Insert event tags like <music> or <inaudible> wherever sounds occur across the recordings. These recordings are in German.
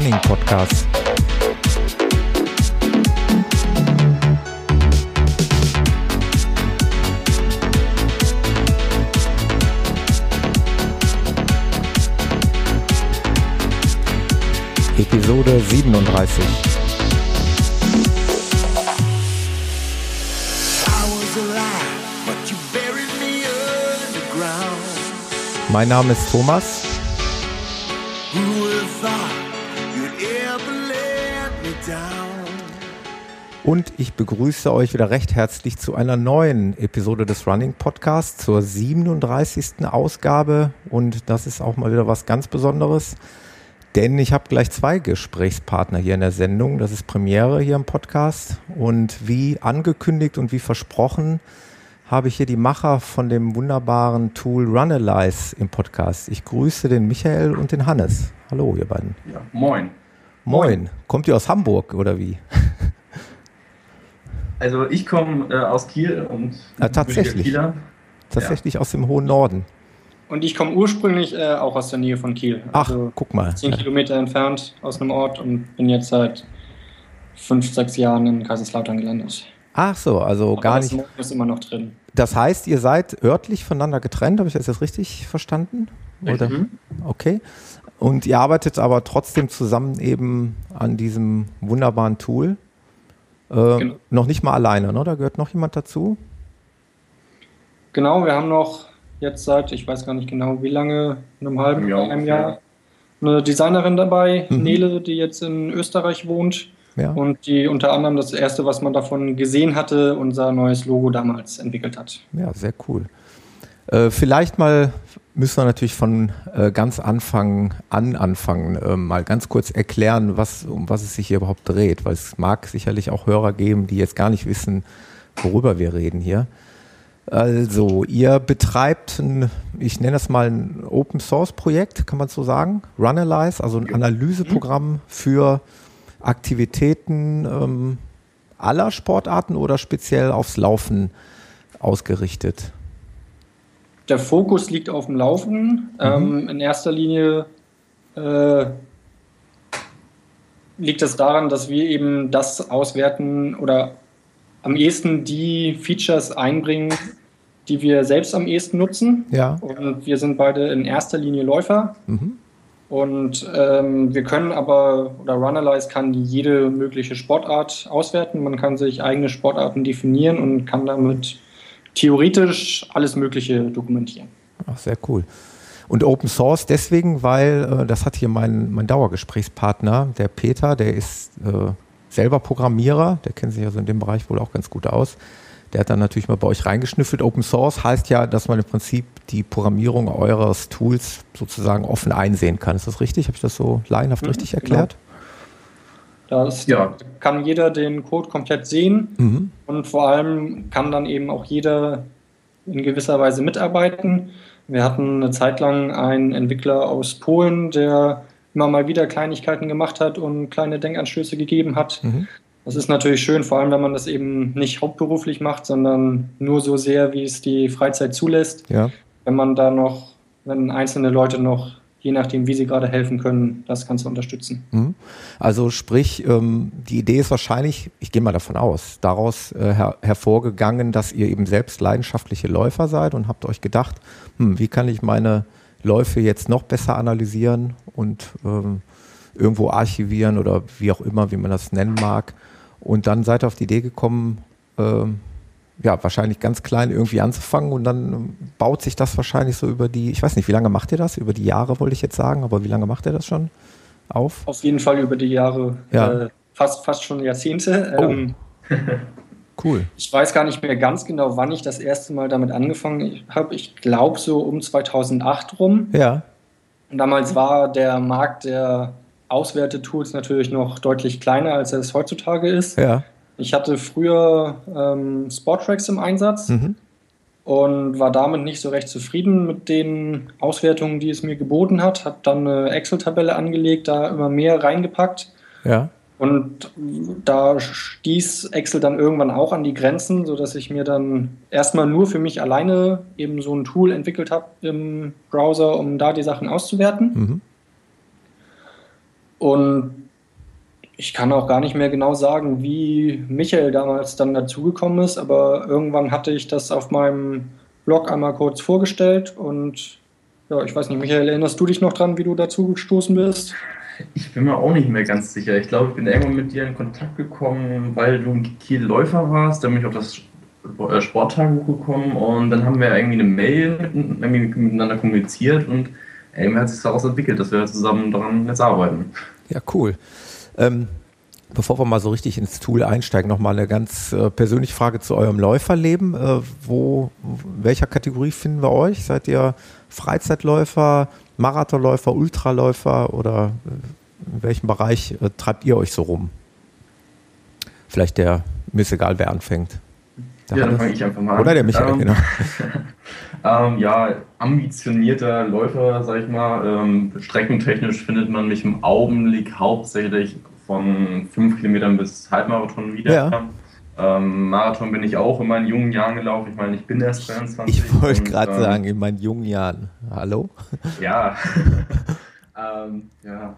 Running Podcast. Episode 37. Mein Name ist Thomas. Und ich begrüße euch wieder recht herzlich zu einer neuen Episode des Running Podcasts, zur 37. Ausgabe. Und das ist auch mal wieder was ganz Besonderes, denn ich habe gleich zwei Gesprächspartner hier in der Sendung. Das ist Premiere hier im Podcast. Und wie angekündigt und wie versprochen, habe ich hier die Macher von dem wunderbaren Tool Runalyze im Podcast. Ich grüße den Michael und den Hannes. Hallo, ihr beiden. Ja, moin. Moin. Kommt ihr aus Hamburg oder wie? Also ich komme äh, aus Kiel und ja, tatsächlich. Tatsächlich ja. aus dem hohen Norden. Und ich komme ursprünglich äh, auch aus der Nähe von Kiel. Also Ach, guck mal. Zehn ja. Kilometer entfernt aus einem Ort und bin jetzt seit fünf, sechs Jahren in Kaiserslautern gelandet. Ach so, also Aber gar das nicht. ist immer noch drin. Das heißt, ihr seid örtlich voneinander getrennt, habe ich das jetzt richtig verstanden? Oder? Mhm. Okay. Und ihr arbeitet aber trotzdem zusammen eben an diesem wunderbaren Tool. Äh, genau. Noch nicht mal alleine, ne? Da gehört noch jemand dazu? Genau, wir haben noch jetzt seit, ich weiß gar nicht genau wie lange, einem halben Jahr, einem Jahr, eine Designerin dabei, mhm. Nele, die jetzt in Österreich wohnt. Ja. Und die unter anderem das erste, was man davon gesehen hatte, unser neues Logo damals entwickelt hat. Ja, sehr cool. Äh, vielleicht mal müssen wir natürlich von äh, ganz Anfang an anfangen, äh, mal ganz kurz erklären, was, um was es sich hier überhaupt dreht, weil es mag sicherlich auch Hörer geben, die jetzt gar nicht wissen, worüber wir reden hier. Also, ihr betreibt ein, ich nenne das mal ein Open Source Projekt, kann man so sagen, Runalyze, also ein Analyseprogramm für Aktivitäten ähm, aller Sportarten oder speziell aufs Laufen ausgerichtet? Der Fokus liegt auf dem Laufen. Mhm. Ähm, in erster Linie äh, liegt es daran, dass wir eben das auswerten oder am ehesten die Features einbringen, die wir selbst am ehesten nutzen. Ja. Und wir sind beide in erster Linie Läufer. Mhm. Und ähm, wir können aber, oder Runalyze kann jede mögliche Sportart auswerten. Man kann sich eigene Sportarten definieren und kann damit theoretisch alles Mögliche dokumentieren. Ach, sehr cool. Und Open Source deswegen, weil äh, das hat hier mein, mein Dauergesprächspartner, der Peter, der ist äh, selber Programmierer, der kennt sich also in dem Bereich wohl auch ganz gut aus. Der hat dann natürlich mal bei euch reingeschnüffelt. Open Source heißt ja, dass man im Prinzip die Programmierung eures Tools sozusagen offen einsehen kann. Ist das richtig? Habe ich das so laienhaft mhm, richtig erklärt? Genau. Das ja. kann jeder den Code komplett sehen mhm. und vor allem kann dann eben auch jeder in gewisser Weise mitarbeiten. Wir hatten eine Zeit lang einen Entwickler aus Polen, der immer mal wieder Kleinigkeiten gemacht hat und kleine Denkanstöße gegeben hat. Mhm. Das ist natürlich schön, vor allem wenn man das eben nicht hauptberuflich macht, sondern nur so sehr, wie es die Freizeit zulässt. Ja. Wenn man da noch, wenn einzelne Leute noch, je nachdem, wie sie gerade helfen können, das Ganze unterstützen. Mhm. Also sprich, ähm, die Idee ist wahrscheinlich, ich gehe mal davon aus, daraus äh, her hervorgegangen, dass ihr eben selbst leidenschaftliche Läufer seid und habt euch gedacht, hm, wie kann ich meine Läufe jetzt noch besser analysieren und ähm, irgendwo archivieren oder wie auch immer, wie man das nennen mag. Und dann seid ihr auf die Idee gekommen, äh, ja, wahrscheinlich ganz klein irgendwie anzufangen und dann baut sich das wahrscheinlich so über die, ich weiß nicht, wie lange macht ihr das? Über die Jahre wollte ich jetzt sagen, aber wie lange macht ihr das schon auf? Auf jeden Fall über die Jahre, ja. äh, fast, fast schon Jahrzehnte. Oh. Ähm, <laughs> cool. Ich weiß gar nicht mehr ganz genau, wann ich das erste Mal damit angefangen habe. Ich glaube so um 2008 rum. Ja. Und damals war der Markt der Auswertetools natürlich noch deutlich kleiner, als er es heutzutage ist. Ja. Ich hatte früher ähm, Sporttracks im Einsatz mhm. und war damit nicht so recht zufrieden mit den Auswertungen, die es mir geboten hat. Habe dann eine Excel-Tabelle angelegt, da immer mehr reingepackt. Ja. Und da stieß Excel dann irgendwann auch an die Grenzen, sodass ich mir dann erstmal nur für mich alleine eben so ein Tool entwickelt habe im Browser, um da die Sachen auszuwerten. Mhm. Und ich kann auch gar nicht mehr genau sagen, wie Michael damals dann dazugekommen ist, aber irgendwann hatte ich das auf meinem Blog einmal kurz vorgestellt und ja, ich weiß nicht, Michael, erinnerst du dich noch dran, wie du dazu gestoßen bist? Ich bin mir auch nicht mehr ganz sicher. Ich glaube, ich bin irgendwann mit dir in Kontakt gekommen, weil du ein Kiel-Läufer warst. Dann bin ich auf das Sporttagebuch gekommen und dann haben wir irgendwie eine Mail miteinander kommuniziert und irgendwie hat sich daraus entwickelt, dass wir zusammen daran jetzt arbeiten. Ja, cool. Ähm, bevor wir mal so richtig ins Tool einsteigen, nochmal eine ganz äh, persönliche Frage zu eurem Läuferleben. Äh, wo, welcher Kategorie finden wir euch? Seid ihr Freizeitläufer, Marathonläufer, Ultraläufer oder äh, in welchem Bereich äh, treibt ihr euch so rum? Vielleicht der, mir ist egal, wer anfängt. Der ja, dann fange ich einfach mal an. Oder der Michael, ähm, genau. <laughs> ähm, ja, ambitionierter Läufer, sag ich mal. Ähm, streckentechnisch findet man mich im Augenblick hauptsächlich von 5 Kilometern bis Halbmarathon wieder. Ja. Ähm, Marathon bin ich auch in meinen jungen Jahren gelaufen. Ich meine, ich bin erst 23. Ich wollte gerade ähm, sagen, in meinen jungen Jahren. Hallo? Ja. <laughs> ähm, ja.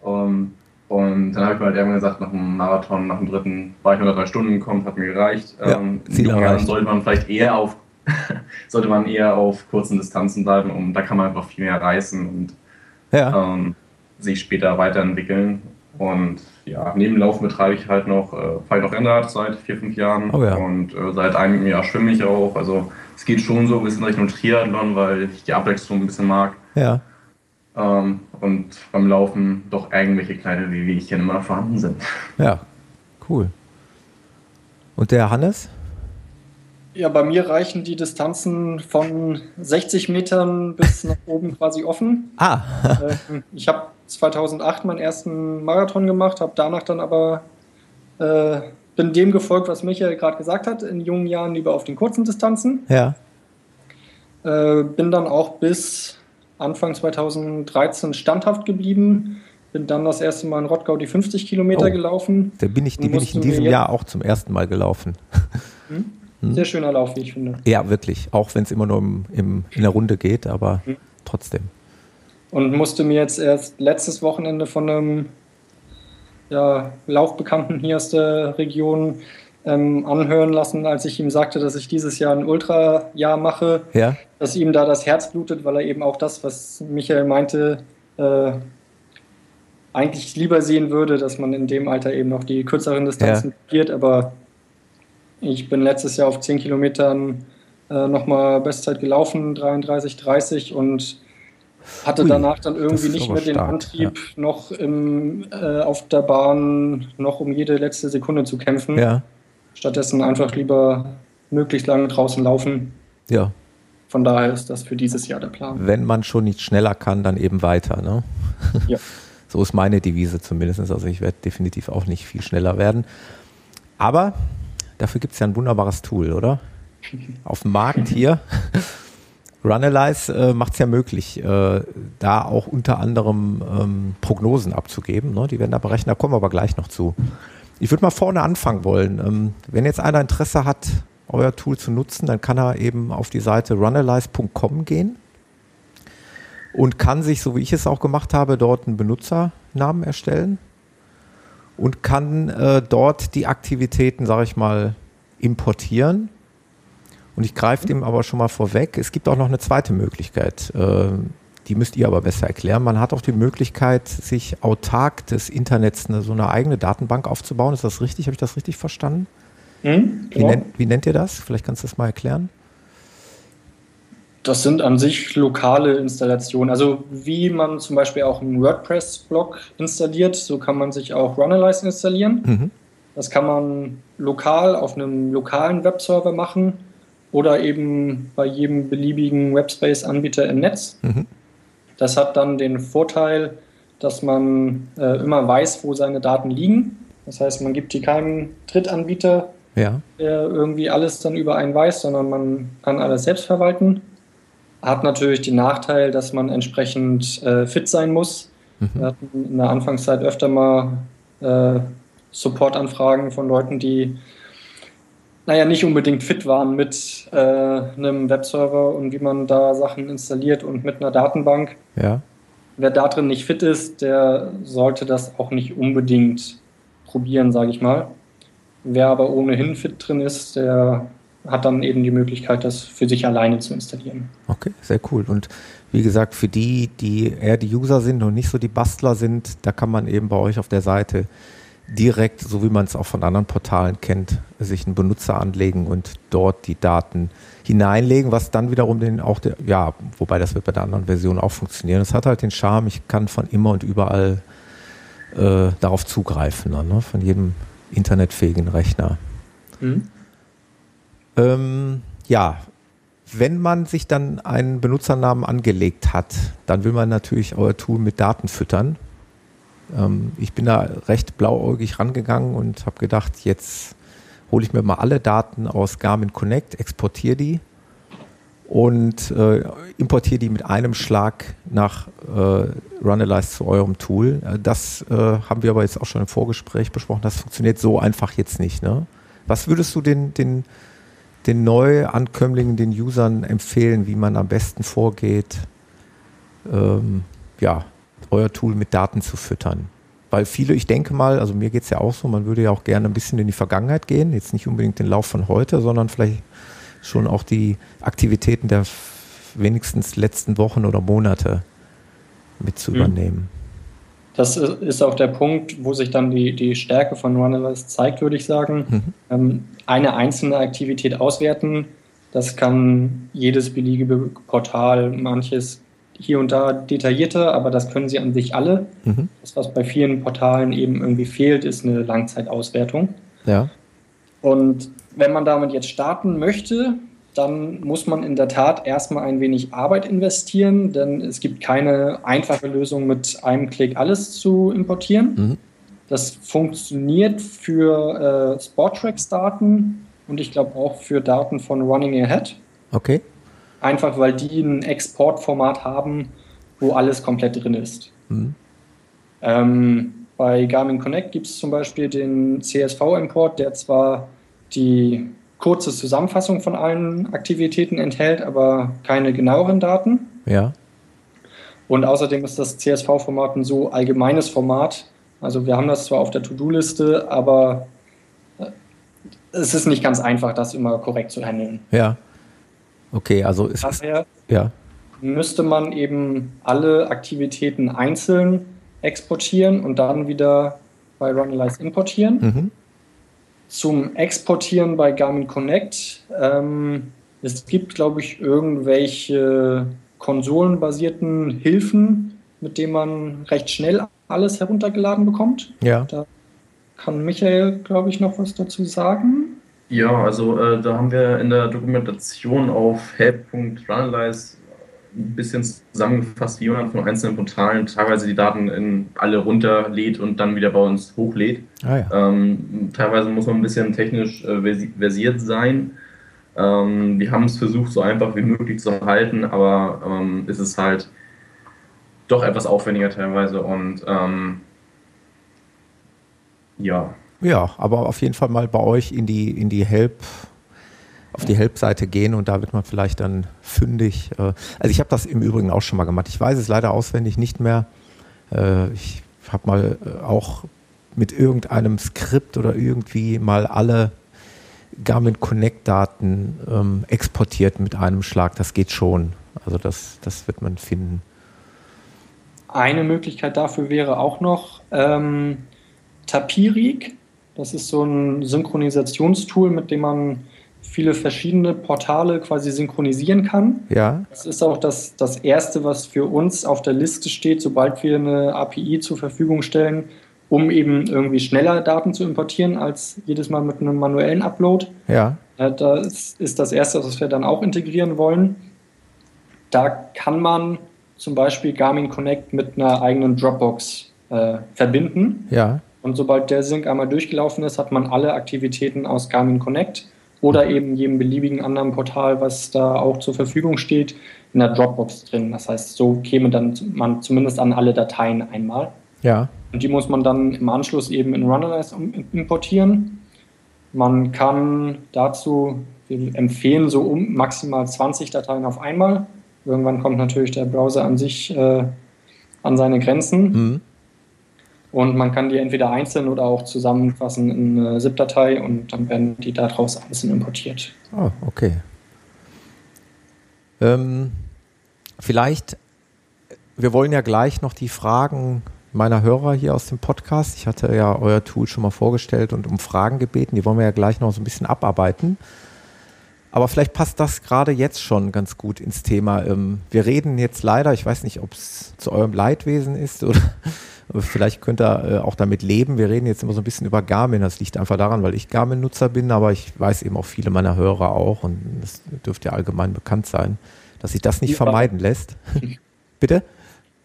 Um, und dann habe ich mir halt irgendwann gesagt, nach dem Marathon, nach dem dritten, war ich unter drei Stunden gekommen, hat mir gereicht. Ja, ähm, in sollte man vielleicht eher auf <laughs> sollte man eher auf kurzen Distanzen bleiben, um da kann man einfach viel mehr reißen und ja. ähm, sich später weiterentwickeln. Und ja, neben Laufen betreibe ich halt noch, äh, fahre ich noch Rennrad seit vier, fünf Jahren. Oh ja. Und äh, seit einem Jahr schwimme ich auch. Also es geht schon so ein bisschen Richtung Triathlon, weil ich die Abwechslung ein bisschen mag. Ja. Ähm, und beim Laufen doch irgendwelche kleine Wehwehchen immer vorhanden sind. Ja, cool. Und der Hannes? Ja, bei mir reichen die Distanzen von 60 Metern bis nach oben quasi offen. Ah. Ähm, ich habe 2008 meinen ersten Marathon gemacht, habe danach dann aber äh, bin dem gefolgt, was Michael gerade gesagt hat, in jungen Jahren lieber auf den kurzen Distanzen. Ja. Äh, bin dann auch bis Anfang 2013 standhaft geblieben. Bin dann das erste Mal in Rottgau die 50 Kilometer oh, gelaufen. Da bin ich, die bin ich in diesem Jahr auch zum ersten Mal gelaufen. Hm? Hm? Sehr schöner Lauf, wie ich finde. Ja, wirklich. Auch wenn es immer nur im, im, in der Runde geht, aber hm. trotzdem und musste mir jetzt erst letztes Wochenende von einem ja, Laufbekannten hier aus der Region ähm, anhören lassen, als ich ihm sagte, dass ich dieses Jahr ein Ultra-Jahr mache, ja. dass ihm da das Herz blutet, weil er eben auch das, was Michael meinte, äh, eigentlich lieber sehen würde, dass man in dem Alter eben noch die kürzeren Distanzen ja. geht, aber ich bin letztes Jahr auf 10 Kilometern äh, nochmal Bestzeit gelaufen, 33, 30 und hatte Ui, danach dann irgendwie nicht mehr den stark, Antrieb, ja. noch im, äh, auf der Bahn noch um jede letzte Sekunde zu kämpfen. Ja. Stattdessen einfach lieber möglichst lange draußen laufen. Ja. Von daher ist das für dieses Jahr der Plan. Wenn man schon nicht schneller kann, dann eben weiter. Ne? Ja. <laughs> so ist meine Devise zumindest. Also ich werde definitiv auch nicht viel schneller werden. Aber dafür gibt es ja ein wunderbares Tool, oder? Auf dem Markt hier. <laughs> Runalyze äh, macht es ja möglich, äh, da auch unter anderem ähm, Prognosen abzugeben. Ne? Die werden da berechnet, da kommen wir aber gleich noch zu. Ich würde mal vorne anfangen wollen. Ähm, wenn jetzt einer Interesse hat, euer Tool zu nutzen, dann kann er eben auf die Seite runalyze.com gehen und kann sich, so wie ich es auch gemacht habe, dort einen Benutzernamen erstellen und kann äh, dort die Aktivitäten, sage ich mal, importieren und ich greife dem aber schon mal vorweg. Es gibt auch noch eine zweite Möglichkeit. Äh, die müsst ihr aber besser erklären. Man hat auch die Möglichkeit, sich autark des Internets eine, so eine eigene Datenbank aufzubauen. Ist das richtig? Habe ich das richtig verstanden? Mhm, wie, nennt, wie nennt ihr das? Vielleicht kannst du das mal erklären. Das sind an sich lokale Installationen. Also wie man zum Beispiel auch einen WordPress-Blog installiert, so kann man sich auch Runalyze installieren. Mhm. Das kann man lokal auf einem lokalen Webserver machen oder eben bei jedem beliebigen Webspace-Anbieter im Netz. Mhm. Das hat dann den Vorteil, dass man äh, immer weiß, wo seine Daten liegen. Das heißt, man gibt die keinem Drittanbieter, ja. der irgendwie alles dann über einen weiß, sondern man kann alles selbst verwalten. Hat natürlich den Nachteil, dass man entsprechend äh, fit sein muss. Mhm. Wir hatten in der Anfangszeit öfter mal äh, Supportanfragen von Leuten, die naja, nicht unbedingt fit waren mit äh, einem Webserver und wie man da Sachen installiert und mit einer Datenbank. Ja. wer da drin nicht fit ist, der sollte das auch nicht unbedingt probieren, sage ich mal. Wer aber ohnehin fit drin ist, der hat dann eben die Möglichkeit, das für sich alleine zu installieren. Okay, sehr cool. Und wie gesagt, für die, die eher die User sind und nicht so die Bastler sind, da kann man eben bei euch auf der Seite direkt, so wie man es auch von anderen Portalen kennt, sich einen Benutzer anlegen und dort die Daten hineinlegen, was dann wiederum den auch, der, ja, wobei das wird bei der anderen Version auch funktionieren. Es hat halt den Charme, ich kann von immer und überall äh, darauf zugreifen, ne? von jedem internetfähigen Rechner. Mhm. Ähm, ja, wenn man sich dann einen Benutzernamen angelegt hat, dann will man natürlich euer Tool mit Daten füttern. Ähm, ich bin da recht blauäugig rangegangen und habe gedacht, jetzt hole ich mir mal alle Daten aus Garmin Connect, exportiere die und äh, importiere die mit einem Schlag nach äh, Runalyze zu eurem Tool. Äh, das äh, haben wir aber jetzt auch schon im Vorgespräch besprochen. Das funktioniert so einfach jetzt nicht. Ne? Was würdest du den, den, den Neuankömmlingen, den Usern empfehlen, wie man am besten vorgeht, ähm, ja, euer Tool mit Daten zu füttern? Weil viele, ich denke mal, also mir geht es ja auch so, man würde ja auch gerne ein bisschen in die Vergangenheit gehen, jetzt nicht unbedingt den Lauf von heute, sondern vielleicht schon auch die Aktivitäten der wenigstens letzten Wochen oder Monate mit zu mhm. übernehmen. Das ist auch der Punkt, wo sich dann die, die Stärke von Runalyze zeigt, würde ich sagen. Mhm. Ähm, eine einzelne Aktivität auswerten, das kann jedes beliebige Portal, manches hier und da detaillierter, aber das können sie an sich alle. Mhm. Das, was bei vielen Portalen eben irgendwie fehlt, ist eine Langzeitauswertung. Ja. Und wenn man damit jetzt starten möchte, dann muss man in der Tat erstmal ein wenig Arbeit investieren, denn es gibt keine einfache Lösung, mit einem Klick alles zu importieren. Mhm. Das funktioniert für äh, Sporttracks-Daten und ich glaube auch für Daten von Running Ahead. Okay. Einfach weil die ein Exportformat haben, wo alles komplett drin ist. Mhm. Ähm, bei Garmin Connect gibt es zum Beispiel den CSV-Import, der zwar die kurze Zusammenfassung von allen Aktivitäten enthält, aber keine genaueren Daten. Ja. Und außerdem ist das CSV-Format ein so allgemeines Format. Also wir haben das zwar auf der To-Do-Liste, aber äh, es ist nicht ganz einfach, das immer korrekt zu handeln. Ja. Okay, also ist Daher ja. müsste man eben alle Aktivitäten einzeln exportieren und dann wieder bei Runalyze importieren. Mhm zum Exportieren bei Garmin Connect. Ähm, es gibt, glaube ich, irgendwelche konsolenbasierten Hilfen, mit denen man recht schnell alles heruntergeladen bekommt. Ja. Da kann Michael, glaube ich, noch was dazu sagen. Ja, also äh, da haben wir in der Dokumentation auf help.runalyze ein bisschen zusammengefasst, wie man von einzelnen Portalen teilweise die Daten in alle runterlädt und dann wieder bei uns hochlädt. Ah, ja. ähm, teilweise muss man ein bisschen technisch äh, versiert sein. Ähm, wir haben es versucht, so einfach wie möglich zu halten, aber ähm, es ist halt doch etwas aufwendiger teilweise und ähm, ja. Ja, aber auf jeden Fall mal bei euch in die, in die Help auf die Help-Seite gehen und da wird man vielleicht dann fündig. Äh, also ich habe das im Übrigen auch schon mal gemacht. Ich weiß es leider auswendig nicht mehr. Äh, ich habe mal äh, auch mit irgendeinem Skript oder irgendwie mal alle Garmin Connect-Daten ähm, exportiert mit einem Schlag. Das geht schon. Also das, das wird man finden. Eine Möglichkeit dafür wäre auch noch ähm, Tapirik. Das ist so ein Synchronisationstool, mit dem man viele verschiedene Portale quasi synchronisieren kann. Ja. Das ist auch das, das Erste, was für uns auf der Liste steht, sobald wir eine API zur Verfügung stellen, um eben irgendwie schneller Daten zu importieren als jedes Mal mit einem manuellen Upload. Ja. Das ist das Erste, was wir dann auch integrieren wollen. Da kann man zum Beispiel Garmin Connect mit einer eigenen Dropbox äh, verbinden. Ja. Und sobald der Sync einmal durchgelaufen ist, hat man alle Aktivitäten aus Garmin Connect oder eben jedem beliebigen anderen Portal, was da auch zur Verfügung steht, in der Dropbox drin. Das heißt, so käme dann man zumindest an alle Dateien einmal. Ja. Und die muss man dann im Anschluss eben in Runalyze importieren. Man kann dazu, empfehlen so um maximal 20 Dateien auf einmal. Irgendwann kommt natürlich der Browser an sich äh, an seine Grenzen. Mhm. Und man kann die entweder einzeln oder auch zusammenfassen in eine ZIP-Datei und dann werden die daraus einzeln importiert. Oh, okay. Ähm, vielleicht, wir wollen ja gleich noch die Fragen meiner Hörer hier aus dem Podcast. Ich hatte ja euer Tool schon mal vorgestellt und um Fragen gebeten. Die wollen wir ja gleich noch so ein bisschen abarbeiten. Aber vielleicht passt das gerade jetzt schon ganz gut ins Thema. Ähm, wir reden jetzt leider, ich weiß nicht, ob es zu eurem Leidwesen ist oder <laughs> vielleicht könnt ihr äh, auch damit leben. Wir reden jetzt immer so ein bisschen über Garmin. Das liegt einfach daran, weil ich Garmin-Nutzer bin, aber ich weiß eben auch viele meiner Hörer auch und das dürfte ja allgemein bekannt sein, dass sich das nicht vermeiden lässt. <laughs> Bitte?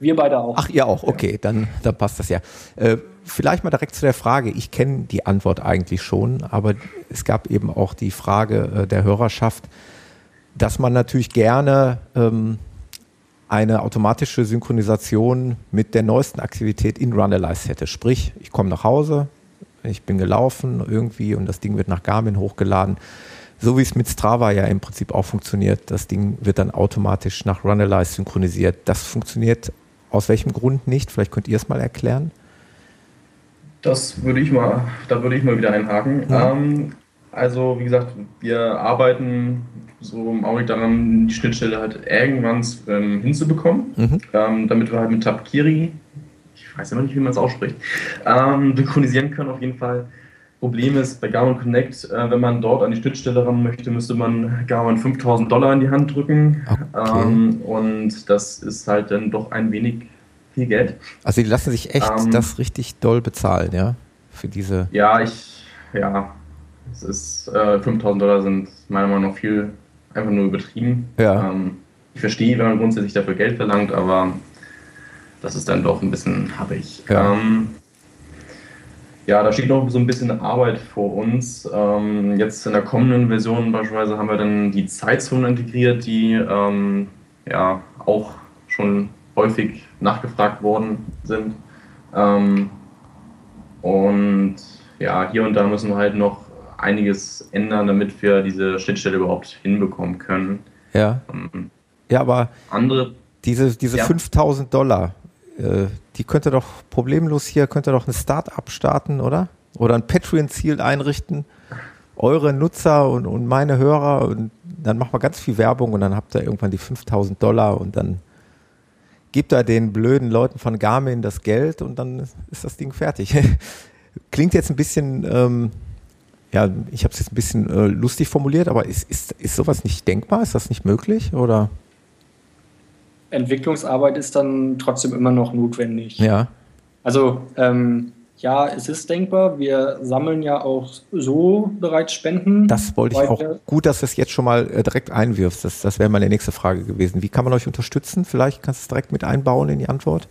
Wir beide auch. Ach, ihr auch, okay, dann, dann passt das ja. Äh, vielleicht mal direkt zu der Frage. Ich kenne die Antwort eigentlich schon, aber es gab eben auch die Frage äh, der Hörerschaft, dass man natürlich gerne ähm, eine automatische Synchronisation mit der neuesten Aktivität in Runalyze hätte. Sprich, ich komme nach Hause, ich bin gelaufen irgendwie und das Ding wird nach Garmin hochgeladen. So wie es mit Strava ja im Prinzip auch funktioniert. Das Ding wird dann automatisch nach Runalyze synchronisiert. Das funktioniert aus welchem Grund nicht? Vielleicht könnt ihr es mal erklären. Das würde ich mal, da würde ich mal wieder einhaken. Ja. Ähm, also, wie gesagt, wir arbeiten so im Augenblick daran, die Schnittstelle halt irgendwann ähm, hinzubekommen, mhm. ähm, damit wir halt mit Tapkiri, ich weiß immer nicht, wie man es ausspricht, ähm, synchronisieren können auf jeden Fall. Problem ist, bei Garmin Connect, äh, wenn man dort an die Schnittstelle ran möchte, müsste man Garmin 5000 Dollar in die Hand drücken. Okay. Ähm, und das ist halt dann doch ein wenig viel Geld. Also die lassen sich echt ähm, das richtig doll bezahlen, ja? Für diese. Ja, ich, ja. Es ist, äh, 5000 Dollar sind meiner Meinung nach viel, einfach nur übertrieben. Ja. Ähm, ich verstehe, wenn man grundsätzlich dafür Geld verlangt, aber das ist dann doch ein bisschen happig. Ja. Ähm, ja, da steht noch so ein bisschen Arbeit vor uns. Ähm, jetzt in der kommenden Version beispielsweise haben wir dann die Zeitzonen integriert, die ähm, ja auch schon häufig nachgefragt worden sind. Ähm, und ja, hier und da müssen wir halt noch einiges ändern, damit wir diese Schnittstelle überhaupt hinbekommen können. Ja. Ähm, ja, aber andere, diese, diese ja. 5000 Dollar, äh, die könnte doch problemlos hier, könnte doch ein Start-up starten, oder? Oder ein Patreon-Ziel einrichten. Eure Nutzer und, und meine Hörer und dann machen wir ganz viel Werbung und dann habt ihr irgendwann die 5000 Dollar und dann gebt ihr den blöden Leuten von Garmin das Geld und dann ist das Ding fertig. <laughs> Klingt jetzt ein bisschen, ähm, ja, ich habe es jetzt ein bisschen äh, lustig formuliert, aber ist, ist, ist sowas nicht denkbar? Ist das nicht möglich? Oder? Entwicklungsarbeit ist dann trotzdem immer noch notwendig. Ja. Also ähm, ja, es ist denkbar. Wir sammeln ja auch so bereits Spenden. Das wollte ich auch. Gut, dass du es jetzt schon mal äh, direkt einwirfst. Das, das wäre meine nächste Frage gewesen. Wie kann man euch unterstützen? Vielleicht kannst du es direkt mit einbauen in die Antwort.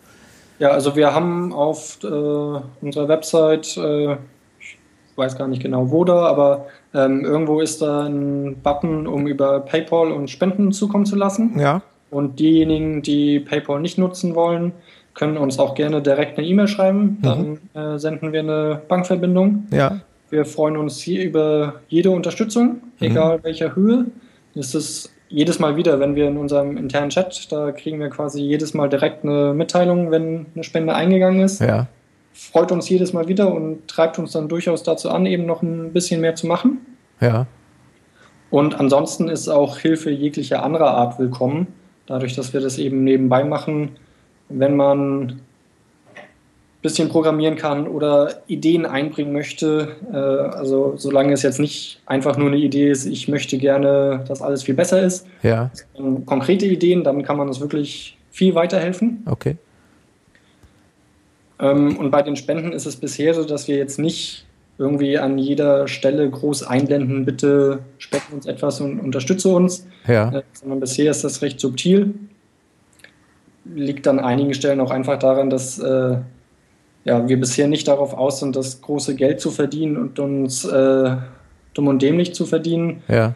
Ja, also wir haben auf äh, unserer Website, äh, ich weiß gar nicht genau wo da, aber ähm, irgendwo ist da ein Button, um über PayPal und Spenden zukommen zu lassen. Ja. Und diejenigen, die PayPal nicht nutzen wollen, können uns auch gerne direkt eine E-Mail schreiben. Mhm. Dann äh, senden wir eine Bankverbindung. Ja. Wir freuen uns hier über jede Unterstützung, mhm. egal mhm. welcher Höhe. Es ist jedes Mal wieder, wenn wir in unserem internen Chat, da kriegen wir quasi jedes Mal direkt eine Mitteilung, wenn eine Spende eingegangen ist. Ja. Freut uns jedes Mal wieder und treibt uns dann durchaus dazu an, eben noch ein bisschen mehr zu machen. Ja. Und ansonsten ist auch Hilfe jeglicher anderer Art willkommen dadurch, dass wir das eben nebenbei machen, wenn man ein bisschen programmieren kann oder Ideen einbringen möchte. Äh, also solange es jetzt nicht einfach nur eine Idee ist, ich möchte gerne, dass alles viel besser ist. Ja. Konkrete Ideen, dann kann man uns wirklich viel weiterhelfen. Okay. Ähm, und bei den Spenden ist es bisher so, dass wir jetzt nicht irgendwie an jeder Stelle groß einblenden, bitte spenden uns etwas und unterstütze uns. Ja. Äh, sondern bisher ist das recht subtil. Liegt an einigen Stellen auch einfach daran, dass äh, ja, wir bisher nicht darauf aus sind, das große Geld zu verdienen und uns äh, dumm und dämlich zu verdienen. Ja.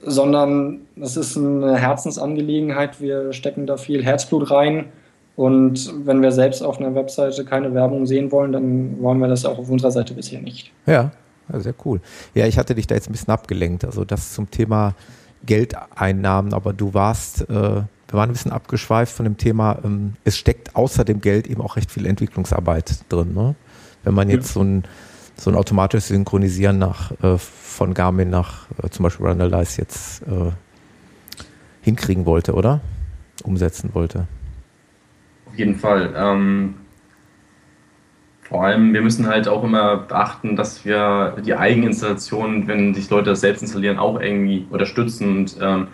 Sondern es ist eine Herzensangelegenheit. Wir stecken da viel Herzblut rein und wenn wir selbst auf einer Webseite keine Werbung sehen wollen, dann wollen wir das auch auf unserer Seite bisher nicht. Ja, sehr cool. Ja, ich hatte dich da jetzt ein bisschen abgelenkt. Also das zum Thema Geldeinnahmen, aber du warst, äh, wir waren ein bisschen abgeschweift von dem Thema, ähm, es steckt außer dem Geld eben auch recht viel Entwicklungsarbeit drin. Ne? Wenn man jetzt ja. so ein so ein automatisches Synchronisieren nach, äh, von Garmin nach äh, zum Beispiel Runalize jetzt äh, hinkriegen wollte, oder? Umsetzen wollte. Auf jeden Fall. Ähm, vor allem, wir müssen halt auch immer beachten, dass wir die Eigeninstallation, wenn sich Leute das selbst installieren, auch irgendwie unterstützen. Und ähm,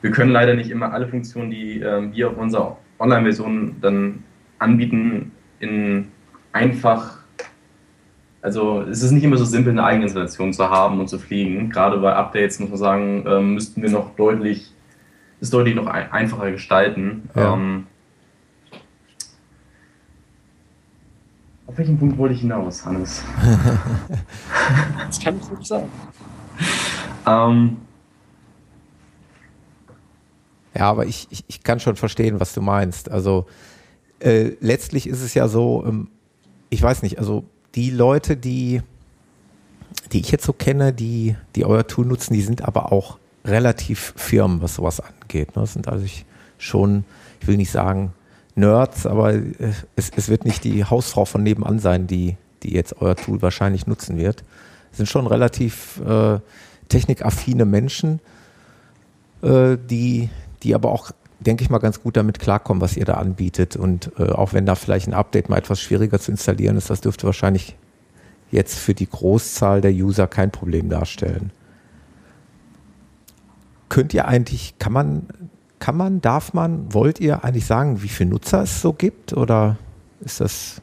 wir können leider nicht immer alle Funktionen, die ähm, wir auf unserer Online-Version dann anbieten, in einfach, also es ist nicht immer so simpel, eine Eigeninstallation zu haben und zu fliegen. Gerade bei Updates muss man sagen, ähm, müssten wir noch deutlich, ist deutlich noch ein, einfacher gestalten. Ja. Ähm, Auf welchen Punkt wollte ich hinaus, Hannes? das kann ich nicht sagen. Ähm, ja, aber ich, ich, ich, kann schon verstehen, was du meinst. Also äh, letztlich ist es ja so, ähm, ich weiß nicht, also die Leute, die, die ich jetzt so kenne, die, die euer Tool nutzen, die sind aber auch relativ firm, was sowas angeht. Ne? Das sind also schon, ich will nicht sagen, Nerds, aber es, es wird nicht die Hausfrau von nebenan sein, die, die jetzt euer Tool wahrscheinlich nutzen wird. Es sind schon relativ äh, technikaffine Menschen, äh, die, die aber auch, denke ich mal, ganz gut damit klarkommen, was ihr da anbietet. Und äh, auch wenn da vielleicht ein Update mal etwas schwieriger zu installieren ist, das dürfte wahrscheinlich jetzt für die Großzahl der User kein Problem darstellen. Könnt ihr eigentlich, kann man kann man, darf man, wollt ihr eigentlich sagen, wie viele Nutzer es so gibt oder ist das?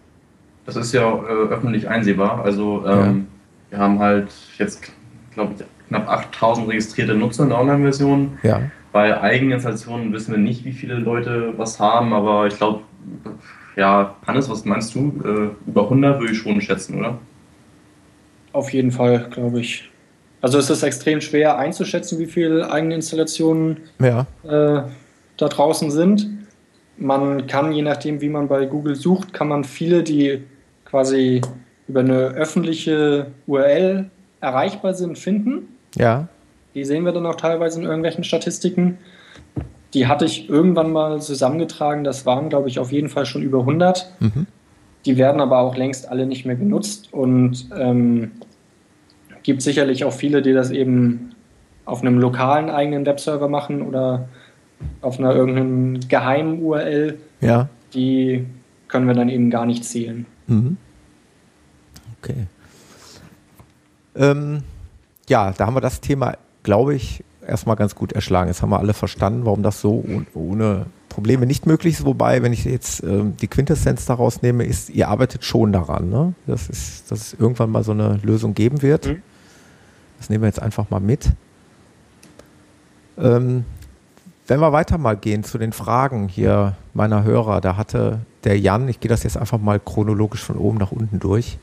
Das ist ja äh, öffentlich einsehbar. Also ähm, ja. wir haben halt jetzt, glaube ich, knapp 8000 registrierte Nutzer in der Online-Version. Ja. Bei Eigeninstallationen wissen wir nicht, wie viele Leute was haben, aber ich glaube, ja, Hannes, was meinst du? Äh, über 100 würde ich schon schätzen, oder? Auf jeden Fall, glaube ich. Also es ist extrem schwer einzuschätzen, wie viele eigene Installationen ja. äh, da draußen sind. Man kann, je nachdem, wie man bei Google sucht, kann man viele, die quasi über eine öffentliche URL erreichbar sind, finden. Ja. Die sehen wir dann auch teilweise in irgendwelchen Statistiken. Die hatte ich irgendwann mal zusammengetragen. Das waren, glaube ich, auf jeden Fall schon über 100. Mhm. Die werden aber auch längst alle nicht mehr genutzt. Und ähm, gibt sicherlich auch viele, die das eben auf einem lokalen eigenen Webserver machen oder auf einer irgendeinen geheimen URL. Ja. Die können wir dann eben gar nicht zählen. Mhm. Okay. Ähm, ja, da haben wir das Thema, glaube ich, erstmal ganz gut erschlagen. Jetzt haben wir alle verstanden, warum das so ohne Probleme nicht möglich ist. Wobei, wenn ich jetzt ähm, die Quintessenz daraus nehme, ist, ihr arbeitet schon daran, ne? dass, es, dass es irgendwann mal so eine Lösung geben wird. Mhm. Das nehmen wir jetzt einfach mal mit. Ähm, wenn wir weiter mal gehen zu den Fragen hier meiner Hörer, da hatte der Jan, ich gehe das jetzt einfach mal chronologisch von oben nach unten durch.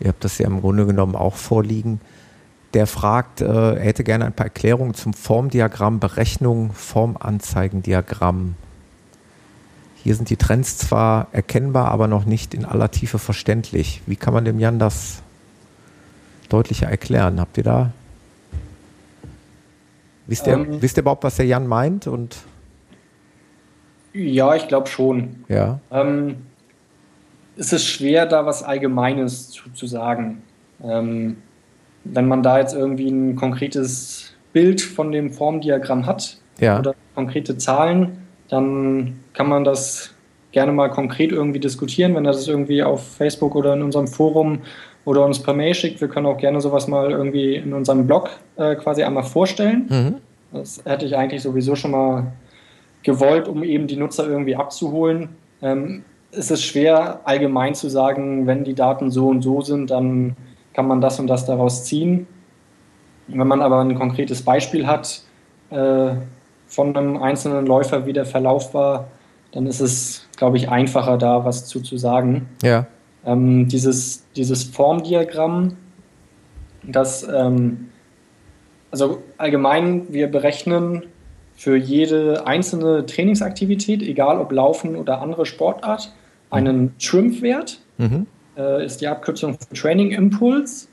Ihr habt das ja im Grunde genommen auch vorliegen. Der fragt, äh, er hätte gerne ein paar Erklärungen zum Formdiagramm, Berechnung, Formanzeigendiagramm. Hier sind die Trends zwar erkennbar, aber noch nicht in aller Tiefe verständlich. Wie kann man dem Jan das deutlicher erklären. Habt ihr da? Wisst ihr, ähm, wisst ihr überhaupt, was der Jan meint? Und ja, ich glaube schon. Ja. Ähm, es ist schwer, da was Allgemeines zu, zu sagen. Ähm, wenn man da jetzt irgendwie ein konkretes Bild von dem Formdiagramm hat ja. oder konkrete Zahlen, dann kann man das gerne mal konkret irgendwie diskutieren, wenn das irgendwie auf Facebook oder in unserem Forum oder uns per Mail schickt. Wir können auch gerne sowas mal irgendwie in unserem Blog äh, quasi einmal vorstellen. Mhm. Das hätte ich eigentlich sowieso schon mal gewollt, um eben die Nutzer irgendwie abzuholen. Ähm, es ist schwer, allgemein zu sagen, wenn die Daten so und so sind, dann kann man das und das daraus ziehen. Wenn man aber ein konkretes Beispiel hat äh, von einem einzelnen Läufer, wie der Verlauf war, dann ist es, glaube ich, einfacher, da was zu, zu sagen. Ja. Ähm, dieses, dieses Formdiagramm, das, ähm, also allgemein, wir berechnen für jede einzelne Trainingsaktivität, egal ob Laufen oder andere Sportart, einen Trimp-Wert. Mhm. Äh, ist die Abkürzung für Training Impulse.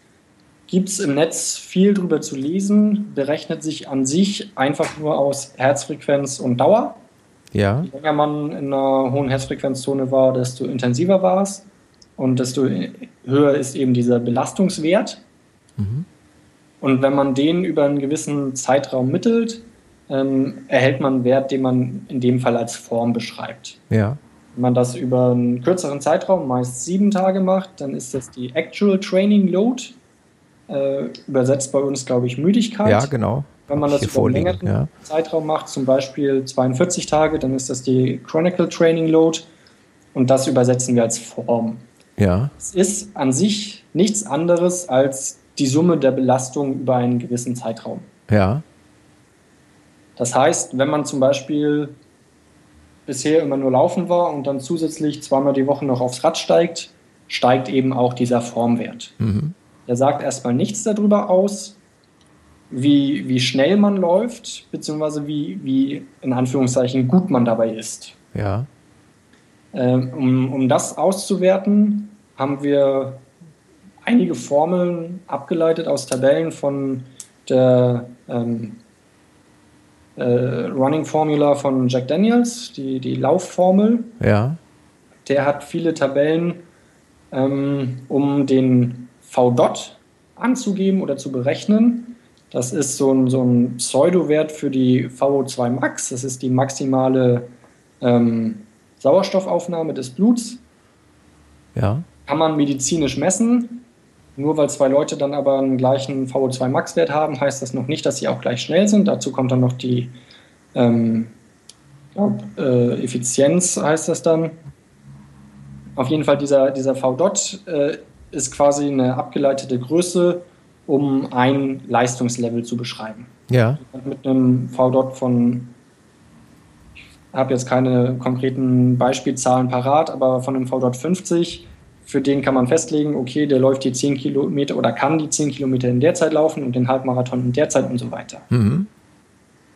Gibt es im Netz viel drüber zu lesen, berechnet sich an sich einfach nur aus Herzfrequenz und Dauer. Ja. Je länger man in einer hohen Herzfrequenzzone war, desto intensiver war es und desto höher ist eben dieser Belastungswert. Mhm. Und wenn man den über einen gewissen Zeitraum mittelt, ähm, erhält man einen Wert, den man in dem Fall als Form beschreibt. Ja. Wenn man das über einen kürzeren Zeitraum, meist sieben Tage macht, dann ist das die Actual Training Load. Äh, übersetzt bei uns, glaube ich, Müdigkeit. Ja, genau. Wenn man das über einen längeren ja. Zeitraum macht, zum Beispiel 42 Tage, dann ist das die Chronicle Training Load. Und das übersetzen wir als Form. Ja. Es ist an sich nichts anderes als die Summe der Belastung über einen gewissen Zeitraum. Ja. Das heißt, wenn man zum Beispiel bisher immer nur laufen war und dann zusätzlich zweimal die Woche noch aufs Rad steigt, steigt eben auch dieser Formwert. Mhm. Der sagt erstmal nichts darüber aus, wie, wie schnell man läuft, beziehungsweise wie, wie in Anführungszeichen gut man dabei ist. Ja. Ähm, um, um das auszuwerten, haben wir einige Formeln abgeleitet aus Tabellen von der ähm, äh, Running Formula von Jack Daniels, die, die Laufformel. Ja. Der hat viele Tabellen, ähm, um den V-Dot anzugeben oder zu berechnen. Das ist so ein, so ein Pseudo-Wert für die VO2 Max. Das ist die maximale ähm, Sauerstoffaufnahme des Bluts. Ja. Kann man medizinisch messen. Nur weil zwei Leute dann aber einen gleichen VO2 Max-Wert haben, heißt das noch nicht, dass sie auch gleich schnell sind. Dazu kommt dann noch die ähm, glaub, äh, Effizienz, heißt das dann. Auf jeden Fall dieser, dieser V-Dot äh, ist quasi eine abgeleitete Größe, um ein Leistungslevel zu beschreiben. Ja. Mit einem V-Dot von, habe jetzt keine konkreten Beispielzahlen parat, aber von einem V-Dot 50 für den kann man festlegen, okay, der läuft die 10 Kilometer oder kann die 10 Kilometer in der Zeit laufen und den Halbmarathon in der Zeit und so weiter. Mhm.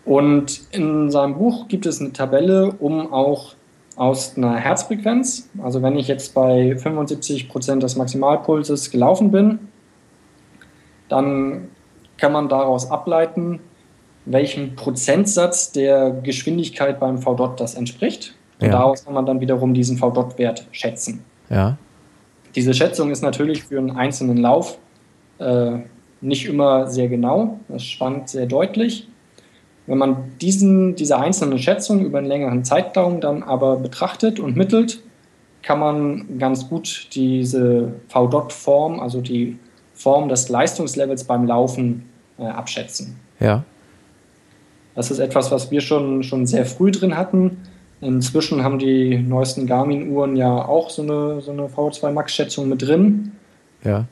Und in seinem Buch gibt es eine Tabelle, um auch aus einer Herzfrequenz, also wenn ich jetzt bei 75 Prozent des Maximalpulses gelaufen bin, dann kann man daraus ableiten, welchem Prozentsatz der Geschwindigkeit beim V-Dot das entspricht. Und ja. daraus kann man dann wiederum diesen V-Dot-Wert schätzen. Ja. Diese Schätzung ist natürlich für einen einzelnen Lauf äh, nicht immer sehr genau. Das schwankt sehr deutlich. Wenn man diesen, diese einzelne Schätzung über einen längeren Zeitraum dann aber betrachtet und mittelt, kann man ganz gut diese V-Dot-Form, also die Form des Leistungslevels beim Laufen, äh, abschätzen. Ja. Das ist etwas, was wir schon, schon sehr früh drin hatten. Inzwischen haben die neuesten Garmin-Uhren ja auch so eine, so eine V2 Max-Schätzung mit drin. Ja.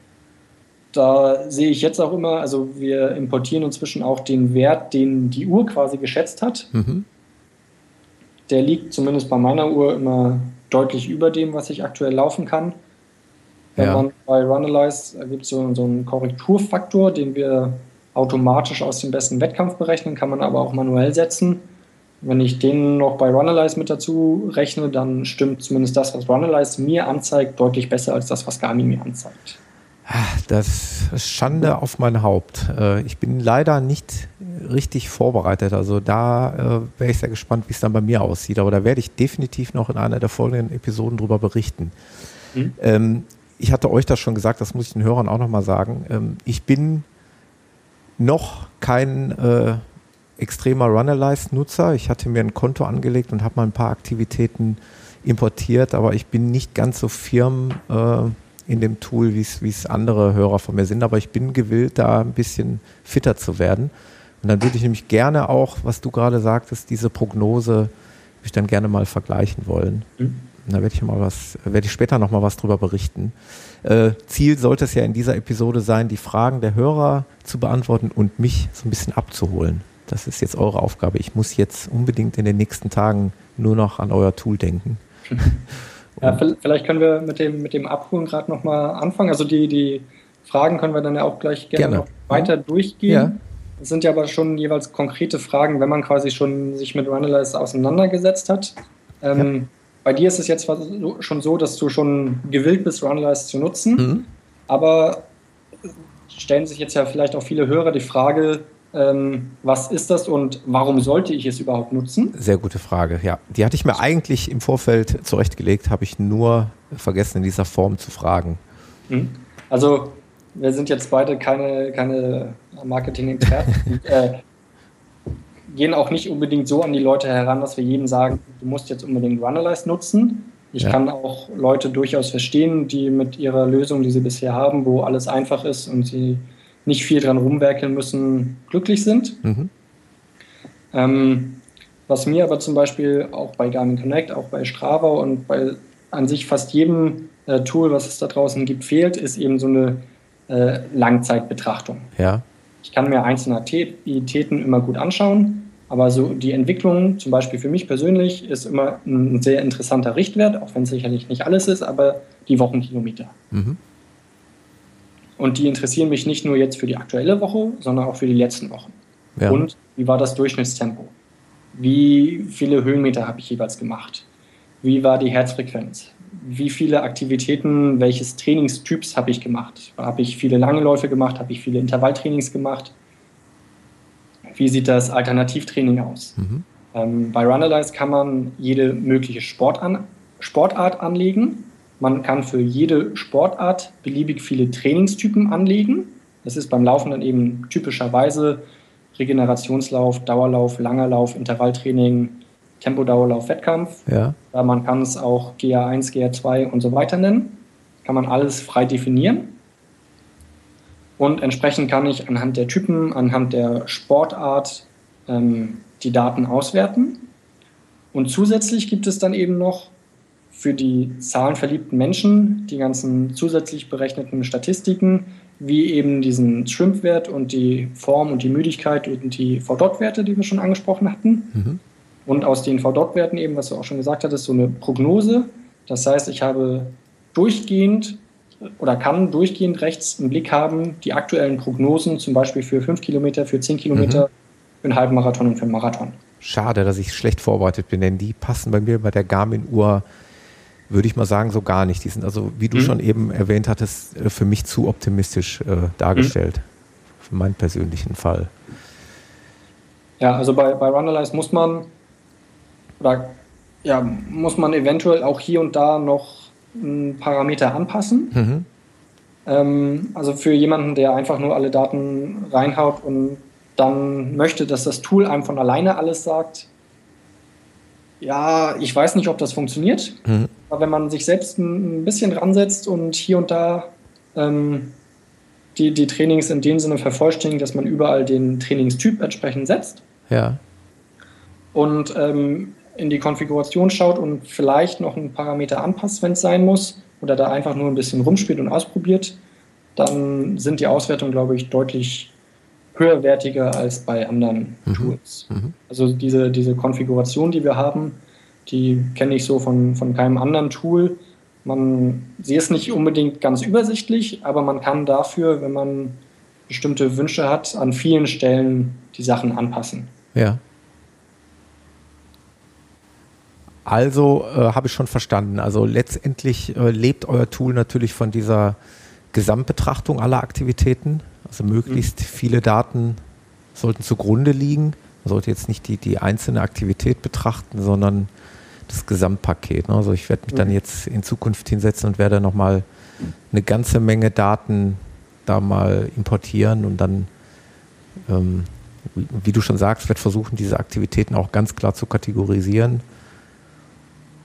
Da sehe ich jetzt auch immer, also wir importieren inzwischen auch den Wert, den die Uhr quasi geschätzt hat. Mhm. Der liegt zumindest bei meiner Uhr immer deutlich über dem, was ich aktuell laufen kann. Wenn ja. man bei Runalyze gibt es so, so einen Korrekturfaktor, den wir automatisch aus dem besten Wettkampf berechnen, kann man aber auch manuell setzen. Wenn ich den noch bei Runalyze mit dazu rechne, dann stimmt zumindest das, was Runalyze mir anzeigt, deutlich besser als das, was Garmin mir anzeigt. Ah, das ist Schande auf mein Haupt. Äh, ich bin leider nicht richtig vorbereitet. Also da äh, wäre ich sehr gespannt, wie es dann bei mir aussieht. Aber da werde ich definitiv noch in einer der folgenden Episoden drüber berichten. Mhm. Ähm, ich hatte euch das schon gesagt, das muss ich den Hörern auch nochmal sagen. Ähm, ich bin noch kein äh, extremer Runalyze-Nutzer. Ich hatte mir ein Konto angelegt und habe mal ein paar Aktivitäten importiert, aber ich bin nicht ganz so firm äh, in dem Tool, wie es andere Hörer von mir sind. Aber ich bin gewillt, da ein bisschen fitter zu werden. Und dann würde ich nämlich gerne auch, was du gerade sagtest, diese Prognose, würde ich dann gerne mal vergleichen wollen. Mhm. Da werde ich mal was, werde ich später noch mal was drüber berichten. Äh, Ziel sollte es ja in dieser Episode sein, die Fragen der Hörer zu beantworten und mich so ein bisschen abzuholen. Das ist jetzt eure Aufgabe. Ich muss jetzt unbedingt in den nächsten Tagen nur noch an euer Tool denken. <laughs> Ja, vielleicht können wir mit dem, mit dem Abholen gerade nochmal anfangen. Also die, die Fragen können wir dann ja auch gleich gerne, gerne. weiter ja. durchgehen. Ja. Das sind ja aber schon jeweils konkrete Fragen, wenn man quasi schon sich mit Runalyze auseinandergesetzt hat. Ähm, ja. Bei dir ist es jetzt schon so, dass du schon gewillt bist, Runalyze zu nutzen. Mhm. Aber stellen sich jetzt ja vielleicht auch viele Hörer die Frage, ähm, was ist das und warum sollte ich es überhaupt nutzen? Sehr gute Frage, ja. Die hatte ich mir eigentlich im Vorfeld zurechtgelegt, habe ich nur vergessen in dieser Form zu fragen. Hm. Also wir sind jetzt beide keine, keine Marketing-Experten. <laughs> äh, gehen auch nicht unbedingt so an die Leute heran, dass wir jedem sagen, du musst jetzt unbedingt Runalyze nutzen. Ich ja. kann auch Leute durchaus verstehen, die mit ihrer Lösung, die sie bisher haben, wo alles einfach ist und sie nicht viel dran rumwerkeln müssen, glücklich sind. Mhm. Ähm, was mir aber zum Beispiel auch bei Garmin Connect, auch bei Strava und bei an sich fast jedem äh, Tool, was es da draußen gibt, fehlt, ist eben so eine äh, Langzeitbetrachtung. Ja. Ich kann mir einzelne Aktivitäten immer gut anschauen, aber so die Entwicklung, zum Beispiel für mich persönlich, ist immer ein sehr interessanter Richtwert, auch wenn es sicherlich nicht alles ist, aber die Wochenkilometer. Mhm. Und die interessieren mich nicht nur jetzt für die aktuelle Woche, sondern auch für die letzten Wochen. Ja. Und wie war das Durchschnittstempo? Wie viele Höhenmeter habe ich jeweils gemacht? Wie war die Herzfrequenz? Wie viele Aktivitäten, welches Trainingstyps habe ich gemacht? Habe ich viele lange Läufe gemacht? Habe ich viele Intervalltrainings gemacht? Wie sieht das Alternativtraining aus? Mhm. Ähm, bei Runalyze kann man jede mögliche Sport an, Sportart anlegen man kann für jede Sportart beliebig viele Trainingstypen anlegen. Das ist beim Laufen dann eben typischerweise Regenerationslauf, Dauerlauf, langer Lauf, Intervalltraining, Tempodauerlauf, Wettkampf. Ja. Da man kann es auch GA1, GA2 und so weiter nennen. Kann man alles frei definieren. Und entsprechend kann ich anhand der Typen, anhand der Sportart ähm, die Daten auswerten. Und zusätzlich gibt es dann eben noch für die zahlenverliebten Menschen die ganzen zusätzlich berechneten Statistiken, wie eben diesen Shrimp-Wert und die Form und die Müdigkeit und die VDOT-Werte, die wir schon angesprochen hatten. Mhm. Und aus den VDOT-Werten eben, was du auch schon gesagt hattest, so eine Prognose. Das heißt, ich habe durchgehend oder kann durchgehend rechts im Blick haben die aktuellen Prognosen, zum Beispiel für 5 Kilometer, für 10 Kilometer, mhm. für einen Halbmarathon und für einen Marathon. Schade, dass ich schlecht vorbereitet bin, denn die passen bei mir bei der Garmin-Uhr würde ich mal sagen, so gar nicht. Die sind also, wie du mhm. schon eben erwähnt hattest, äh, für mich zu optimistisch äh, dargestellt. Mhm. Für meinen persönlichen Fall. Ja, also bei, bei Runalyze muss man oder ja, muss man eventuell auch hier und da noch Parameter anpassen. Mhm. Ähm, also für jemanden, der einfach nur alle Daten reinhaut und dann möchte, dass das Tool einem von alleine alles sagt, ja, ich weiß nicht, ob das funktioniert. Mhm. Aber wenn man sich selbst ein bisschen ransetzt und hier und da ähm, die, die Trainings in dem Sinne vervollständigt, dass man überall den Trainingstyp entsprechend setzt. Ja. Und ähm, in die Konfiguration schaut und vielleicht noch einen Parameter anpasst, wenn es sein muss, oder da einfach nur ein bisschen rumspielt und ausprobiert, dann sind die Auswertungen, glaube ich, deutlich höherwertiger als bei anderen mhm. Tools. Mhm. Also diese, diese Konfiguration, die wir haben, die kenne ich so von, von keinem anderen Tool. Man, sie ist nicht unbedingt ganz übersichtlich, aber man kann dafür, wenn man bestimmte Wünsche hat, an vielen Stellen die Sachen anpassen. Ja. Also äh, habe ich schon verstanden. Also letztendlich äh, lebt euer Tool natürlich von dieser Gesamtbetrachtung aller Aktivitäten. Also möglichst mhm. viele Daten sollten zugrunde liegen. Man sollte jetzt nicht die, die einzelne Aktivität betrachten, sondern das Gesamtpaket. Ne? Also ich werde mich mhm. dann jetzt in Zukunft hinsetzen und werde nochmal eine ganze Menge Daten da mal importieren und dann, ähm, wie, wie, du schon sagst, werde versuchen, diese Aktivitäten auch ganz klar zu kategorisieren,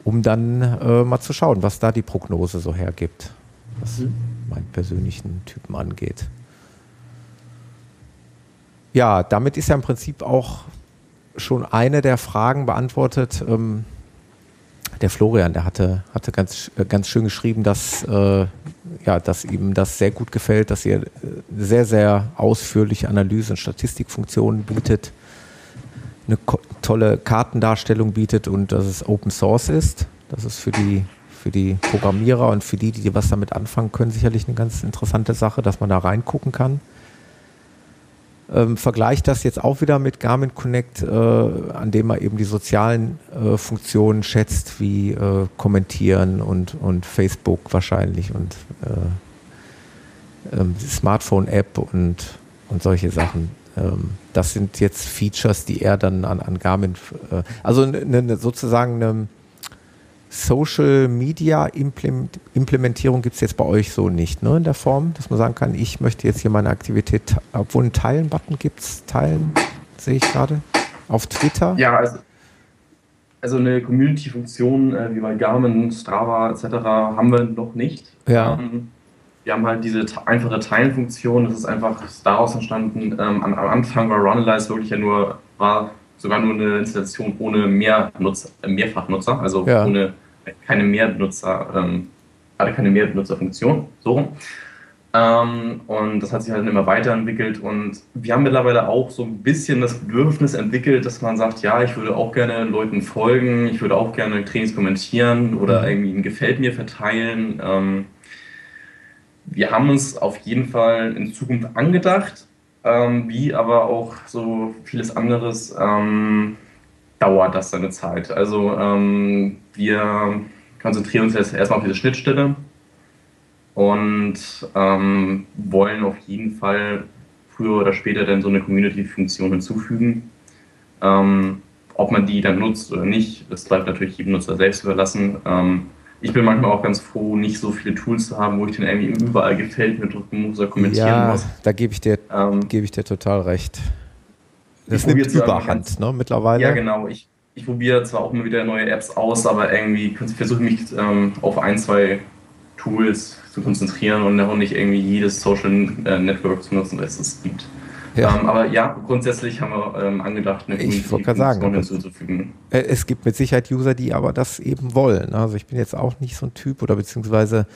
um dann äh, mal zu schauen, was da die Prognose so hergibt, was mhm. meinen persönlichen Typen angeht. Ja, damit ist ja im Prinzip auch schon eine der Fragen beantwortet. Ähm, der Florian, der hatte, hatte ganz, äh, ganz schön geschrieben, dass, äh, ja, dass ihm das sehr gut gefällt, dass ihr äh, sehr, sehr ausführliche Analyse- und Statistikfunktionen bietet, eine tolle Kartendarstellung bietet und dass es Open Source ist. Das ist für die, für die Programmierer und für die, die was damit anfangen können, sicherlich eine ganz interessante Sache, dass man da reingucken kann. Ähm, vergleicht das jetzt auch wieder mit Garmin Connect, äh, an dem man eben die sozialen äh, Funktionen schätzt, wie äh, kommentieren und, und Facebook wahrscheinlich und äh, ähm, Smartphone-App und, und solche Sachen. Ähm, das sind jetzt Features, die er dann an, an Garmin, äh, also ne, ne, sozusagen eine Social Media Implementierung gibt es jetzt bei euch so nicht, ne, in der Form, dass man sagen kann, ich möchte jetzt hier meine Aktivität, obwohl einen Teilen-Button gibt es, Teilen, sehe ich gerade, auf Twitter. Ja, also, also eine Community-Funktion äh, wie bei Garmin, Strava etc. haben wir noch nicht. Ja. Ähm, wir haben halt diese einfache Teilen-Funktion, das ist einfach daraus entstanden. Ähm, am, am, Anfang war Runalyze wirklich ja nur, war sogar nur eine Installation ohne mehr Nutzer, äh, Mehrfachnutzer, also ja. ohne keine Mehrnutzer, ähm, hatte keine Mehrnutzerfunktion, so Ähm, und das hat sich halt immer weiterentwickelt und wir haben mittlerweile auch so ein bisschen das Bedürfnis entwickelt, dass man sagt, ja, ich würde auch gerne Leuten folgen, ich würde auch gerne Trainings kommentieren oder mhm. irgendwie ein Gefällt mir verteilen. Ähm, wir haben uns auf jeden Fall in Zukunft angedacht, ähm, wie aber auch so vieles anderes ähm, dauert das seine Zeit. Also ähm, wir konzentrieren uns jetzt erstmal auf diese Schnittstelle und ähm, wollen auf jeden Fall früher oder später dann so eine Community-Funktion hinzufügen. Ähm, ob man die dann nutzt oder nicht, das bleibt natürlich jedem Nutzer selbst überlassen. Ich bin manchmal auch ganz froh, nicht so viele Tools zu haben, wo ich dann irgendwie überall gefällt mir drücken muss oder kommentieren ja, muss. Da gebe ich dir, ähm, gebe ich dir total recht. Das nimmt Überhand, ganz, ne, mittlerweile. Ja, genau. Ich, ich probiere zwar auch immer wieder neue Apps aus, aber irgendwie versuche ich mich ähm, auf ein, zwei Tools zu konzentrieren und auch nicht irgendwie jedes Social äh, Network zu nutzen, das es gibt. Ja. Ähm, aber ja, grundsätzlich haben wir ähm, angedacht, eine ich wollte sagen, hinzuzufügen. Äh, es gibt mit Sicherheit User, die aber das eben wollen. Also ich bin jetzt auch nicht so ein Typ oder beziehungsweise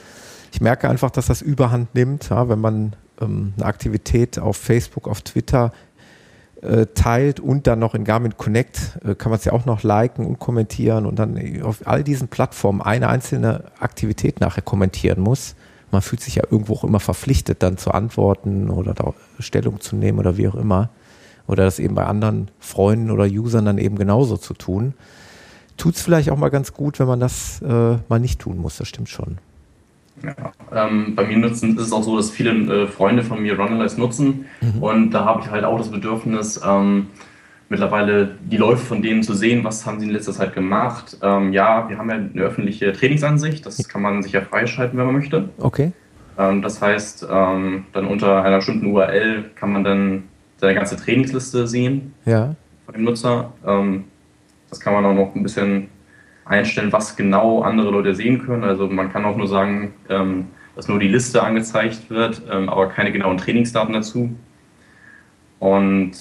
ich merke einfach, dass das Überhand nimmt, ja, wenn man ähm, eine Aktivität auf Facebook, auf Twitter äh, teilt und dann noch in Garmin Connect äh, kann man es ja auch noch liken und kommentieren und dann auf all diesen Plattformen eine einzelne Aktivität nachher kommentieren muss man fühlt sich ja irgendwo auch immer verpflichtet, dann zu antworten oder da Stellung zu nehmen oder wie auch immer. Oder das eben bei anderen Freunden oder Usern dann eben genauso zu tun. Tut es vielleicht auch mal ganz gut, wenn man das äh, mal nicht tun muss, das stimmt schon. Ja, ähm, bei mir nutzen, ist es auch so, dass viele äh, Freunde von mir Runalyze nutzen mhm. und da habe ich halt auch das Bedürfnis, ähm, mittlerweile die Läufe von denen zu sehen, was haben sie in letzter Zeit gemacht. Ähm, ja, wir haben ja eine öffentliche Trainingsansicht, das kann man sich ja freischalten, wenn man möchte. Okay. Ähm, das heißt, ähm, dann unter einer bestimmten URL kann man dann seine ganze Trainingsliste sehen ja. von dem Nutzer. Ähm, das kann man auch noch ein bisschen einstellen, was genau andere Leute sehen können. Also man kann auch nur sagen, ähm, dass nur die Liste angezeigt wird, ähm, aber keine genauen Trainingsdaten dazu. Und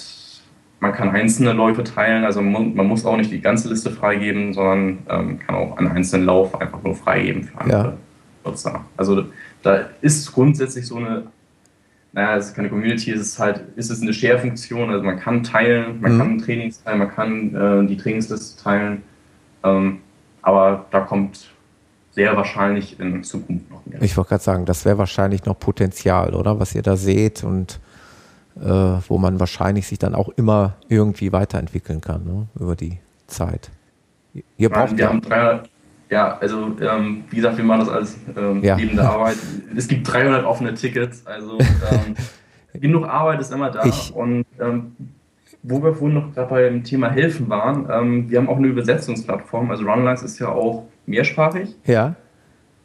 man kann einzelne Läufe teilen, also man muss auch nicht die ganze Liste freigeben, sondern ähm, kann auch einen einzelnen Lauf einfach nur freigeben für andere ja. Nutzer. Also da ist grundsätzlich so eine, naja, es ist keine Community, es ist halt, ist es eine Share-Funktion, also man kann teilen, man mhm. kann Trainings teilen, man kann äh, die Trainingsliste teilen, ähm, aber da kommt sehr wahrscheinlich in Zukunft noch mehr. Ich wollte gerade sagen, das wäre wahrscheinlich noch Potenzial, oder? Was ihr da seht und wo man wahrscheinlich sich dann auch immer irgendwie weiterentwickeln kann ne? über die Zeit. Ihr braucht wir ja, haben 300, ja, also ähm, wie gesagt, wir machen das alles ähm, ja. neben der Arbeit. Es gibt 300 offene Tickets, also ähm, <laughs> genug Arbeit ist immer da. Ich, und ähm, wo wir vorhin noch gerade beim Thema Helfen waren, ähm, wir haben auch eine Übersetzungsplattform. Also Runlines ist ja auch mehrsprachig. Ja.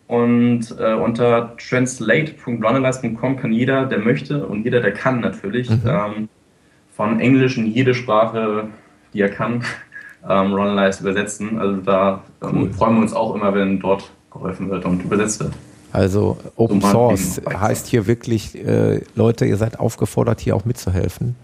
Und äh, unter translate.runalyze.com kann jeder, der möchte und jeder, der kann natürlich, mhm. ähm, von Englisch in jede Sprache, die er kann, <laughs> ähm, Runalyze übersetzen. Also da ähm, cool. freuen wir uns auch immer, wenn dort geholfen wird und übersetzt wird. Also Open so Source heißt hier wirklich, äh, Leute, ihr seid aufgefordert, hier auch mitzuhelfen.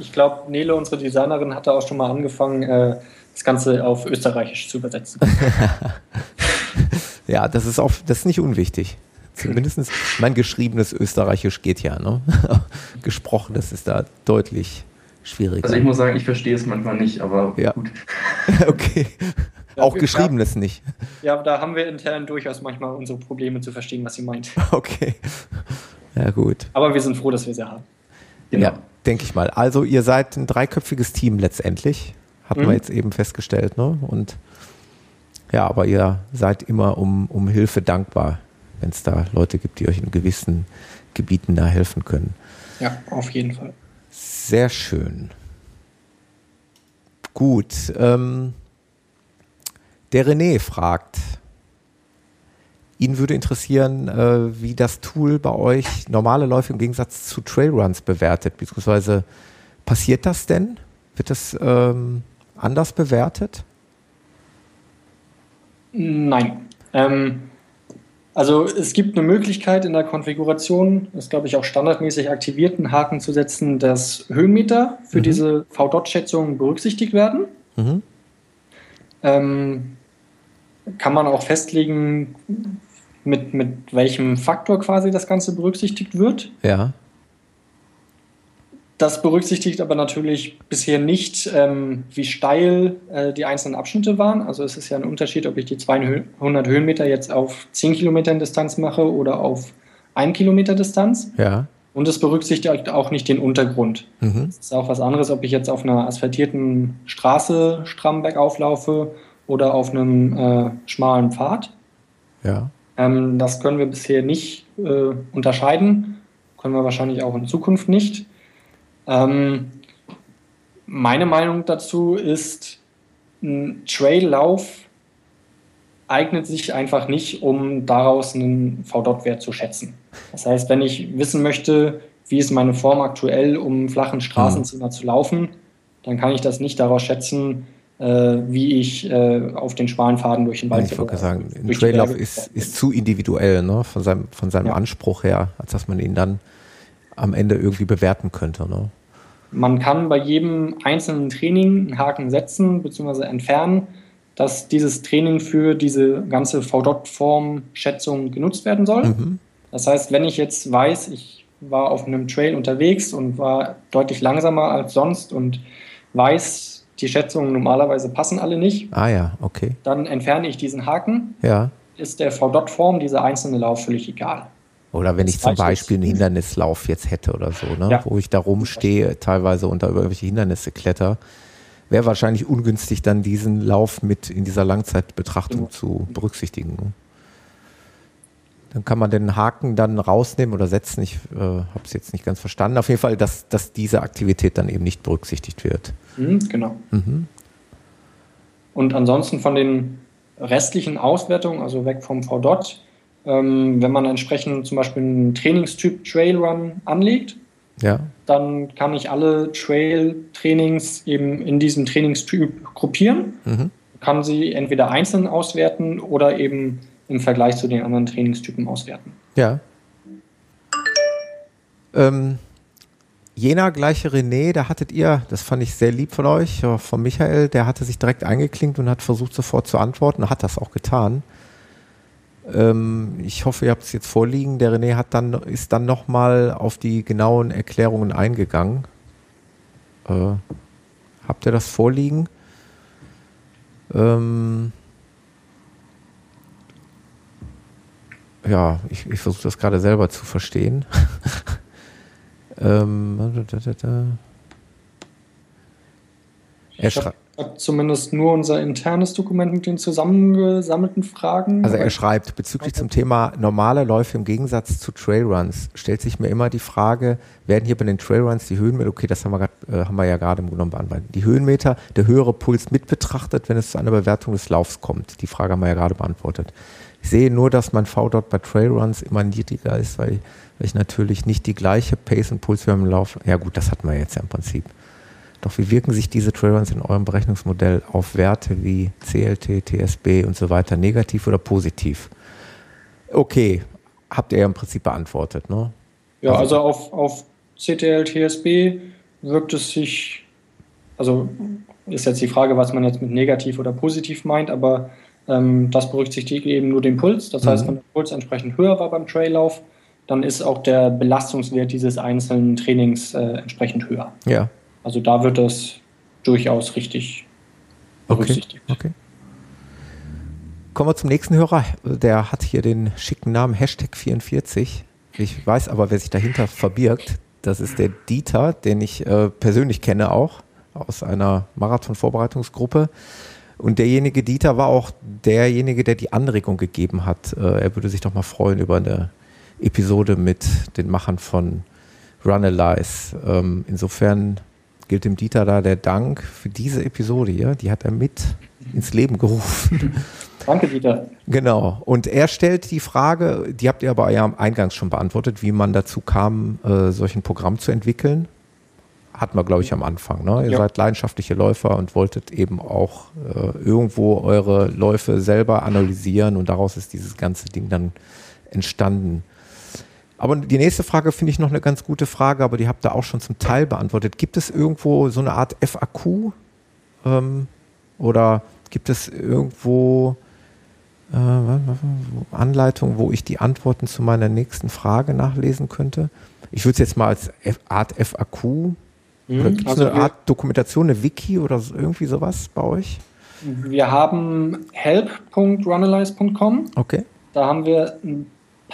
Ich glaube, Nele, unsere Designerin, hatte auch schon mal angefangen, äh, das Ganze auf Österreichisch zu übersetzen. <laughs> <laughs> Ja, das ist auch, das ist nicht unwichtig. Zumindest mein geschriebenes Österreichisch geht ja, ne? <laughs> Gesprochenes ist da deutlich schwieriger. Also ich muss sagen, ich verstehe es manchmal nicht, aber ja. gut. <laughs> okay. Ja, auch geschriebenes nicht. Ja, da haben wir intern durchaus manchmal unsere Probleme zu verstehen, was sie meint. Okay. Ja, gut. Aber wir sind froh, dass wir sie haben. Genau. Ja, denke ich mal. Also ihr seid ein dreiköpfiges Team letztendlich. Hatten mhm. wir jetzt eben festgestellt, ne? Und ja, aber ihr seid immer um, um Hilfe dankbar, wenn es da Leute gibt, die euch in gewissen Gebieten da helfen können. Ja, auf jeden Fall. Sehr schön. Gut. Ähm, der René fragt, ihn würde interessieren, äh, wie das Tool bei euch normale Läufe im Gegensatz zu Trailruns bewertet, beziehungsweise passiert das denn? Wird das ähm, anders bewertet? Nein. Ähm, also es gibt eine Möglichkeit in der Konfiguration, das glaube ich auch standardmäßig aktivierten Haken zu setzen, dass Höhenmeter für mhm. diese V-Dot-Schätzung berücksichtigt werden. Mhm. Ähm, kann man auch festlegen, mit, mit welchem Faktor quasi das Ganze berücksichtigt wird. Ja. Das berücksichtigt aber natürlich bisher nicht, ähm, wie steil äh, die einzelnen Abschnitte waren. Also es ist ja ein Unterschied, ob ich die 200 Höhenmeter jetzt auf 10 Kilometern Distanz mache oder auf 1 Kilometer Distanz. Ja. Und es berücksichtigt auch nicht den Untergrund. Mhm. Es ist auch was anderes, ob ich jetzt auf einer asphaltierten Straße stramm bergauf laufe oder auf einem äh, schmalen Pfad. Ja. Ähm, das können wir bisher nicht äh, unterscheiden, können wir wahrscheinlich auch in Zukunft nicht. Ähm, meine Meinung dazu ist, ein Traillauf eignet sich einfach nicht, um daraus einen V-Dot-Wert zu schätzen. Das heißt, wenn ich wissen möchte, wie ist meine Form aktuell, um flachen Straßenzimmer mhm. zu laufen, dann kann ich das nicht daraus schätzen, äh, wie ich äh, auf den schmalen Faden durch den Wald. Ich wollte sagen, ein Traillauf ist, ist zu individuell ne? von seinem, von seinem ja. Anspruch her, als dass man ihn dann am Ende irgendwie bewerten könnte. Ne? Man kann bei jedem einzelnen Training einen Haken setzen bzw. entfernen, dass dieses Training für diese ganze V-Dot-Form-Schätzung genutzt werden soll. Mhm. Das heißt, wenn ich jetzt weiß, ich war auf einem Trail unterwegs und war deutlich langsamer als sonst und weiß, die Schätzungen normalerweise passen alle nicht. Ah ja, okay. Dann entferne ich diesen Haken. Ja. Ist der V-Dot-Form dieser einzelne Lauf völlig egal. Oder wenn ich zum Beispiel einen Hindernislauf jetzt hätte oder so, ne? Ja. wo ich da rumstehe, teilweise unter irgendwelche Hindernisse kletter, wäre wahrscheinlich ungünstig, dann diesen Lauf mit in dieser Langzeitbetrachtung ja. zu berücksichtigen. Dann kann man den Haken dann rausnehmen oder setzen. Ich äh, habe es jetzt nicht ganz verstanden. Auf jeden Fall, dass, dass diese Aktivität dann eben nicht berücksichtigt wird. Mhm, genau. Mhm. Und ansonsten von den restlichen Auswertungen, also weg vom VDOT, ähm, wenn man entsprechend zum Beispiel einen Trainingstyp Trailrun anlegt, ja. dann kann ich alle Trail-Trainings eben in diesem Trainingstyp gruppieren, mhm. kann sie entweder einzeln auswerten oder eben im Vergleich zu den anderen Trainingstypen auswerten. Ja. Ähm, jener gleiche René, da hattet ihr, das fand ich sehr lieb von euch, von Michael, der hatte sich direkt eingeklinkt und hat versucht sofort zu antworten, hat das auch getan. Ähm, ich hoffe, ihr habt es jetzt vorliegen. Der René hat dann, ist dann nochmal auf die genauen Erklärungen eingegangen. Äh, habt ihr das vorliegen? Ähm, ja, ich, ich versuche das gerade selber zu verstehen. <laughs> ähm, da, da, da. Er schreibt zumindest nur unser internes Dokument mit den zusammengesammelten Fragen. Also er schreibt, bezüglich zum Thema normale Läufe im Gegensatz zu Trailruns, stellt sich mir immer die Frage, werden hier bei den Trailruns die Höhenmeter, okay, das haben wir, grad, äh, haben wir ja gerade im Grunde beantwortet, die Höhenmeter, der höhere Puls mit betrachtet, wenn es zu einer Bewertung des Laufs kommt? Die Frage haben wir ja gerade beantwortet. Ich sehe nur, dass mein V-Dot bei Trailruns immer niedriger ist, weil, ich natürlich nicht die gleiche Pace und Puls wie im Lauf, ja gut, das hatten wir jetzt ja im Prinzip. Doch wie wirken sich diese Trailruns in eurem Berechnungsmodell auf Werte wie CLT, TSB und so weiter negativ oder positiv? Okay, habt ihr ja im Prinzip beantwortet, ne? Ja, also, also auf, auf CTL, TSB wirkt es sich, also ist jetzt die Frage, was man jetzt mit negativ oder positiv meint, aber ähm, das berücksichtigt eben nur den Puls. Das mhm. heißt, wenn der Puls entsprechend höher war beim Traillauf, dann ist auch der Belastungswert dieses einzelnen Trainings äh, entsprechend höher. Ja. Also da wird das durchaus richtig berücksichtigt. Okay, okay. Kommen wir zum nächsten Hörer. Der hat hier den schicken Namen Hashtag 44. Ich weiß aber, wer sich dahinter verbirgt. Das ist der Dieter, den ich äh, persönlich kenne auch aus einer Marathon-Vorbereitungsgruppe. Und derjenige Dieter war auch derjenige, der die Anregung gegeben hat. Äh, er würde sich doch mal freuen über eine Episode mit den Machern von Runalyze. Ähm, insofern gilt dem Dieter da der Dank für diese Episode hier. Die hat er mit ins Leben gerufen. <laughs> Danke, Dieter. Genau. Und er stellt die Frage, die habt ihr aber ja eingangs schon beantwortet, wie man dazu kam, äh, solch ein Programm zu entwickeln. Hatten wir, glaube ich, am Anfang. Ne? Ihr ja. seid leidenschaftliche Läufer und wolltet eben auch äh, irgendwo eure Läufe selber analysieren und daraus ist dieses ganze Ding dann entstanden. Aber die nächste Frage finde ich noch eine ganz gute Frage, aber die habt ihr auch schon zum Teil beantwortet. Gibt es irgendwo so eine Art FAQ ähm, oder gibt es irgendwo äh, Anleitung, wo ich die Antworten zu meiner nächsten Frage nachlesen könnte? Ich würde es jetzt mal als F Art FAQ mhm, oder gibt es also eine Art Dokumentation, eine Wiki oder irgendwie sowas bei euch? Wir haben help.runalyze.com. Okay. Da haben wir ein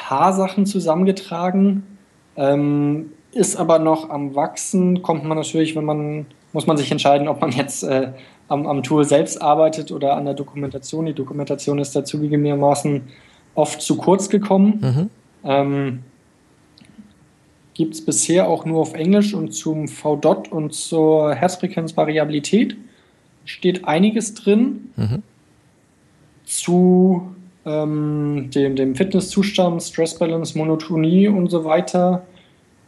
paar Sachen zusammengetragen, ähm, ist aber noch am Wachsen. Kommt man natürlich, wenn man, muss man sich entscheiden, ob man jetzt äh, am, am, Tool selbst arbeitet oder an der Dokumentation. Die Dokumentation ist dazu zugegebenermaßen oft zu kurz gekommen. Mhm. Ähm, Gibt es bisher auch nur auf Englisch und zum VDOT und zur Herzfrequenzvariabilität steht einiges drin. Mhm. Zu ähm, dem, dem Fitnesszustand, Stress Balance, Monotonie und so weiter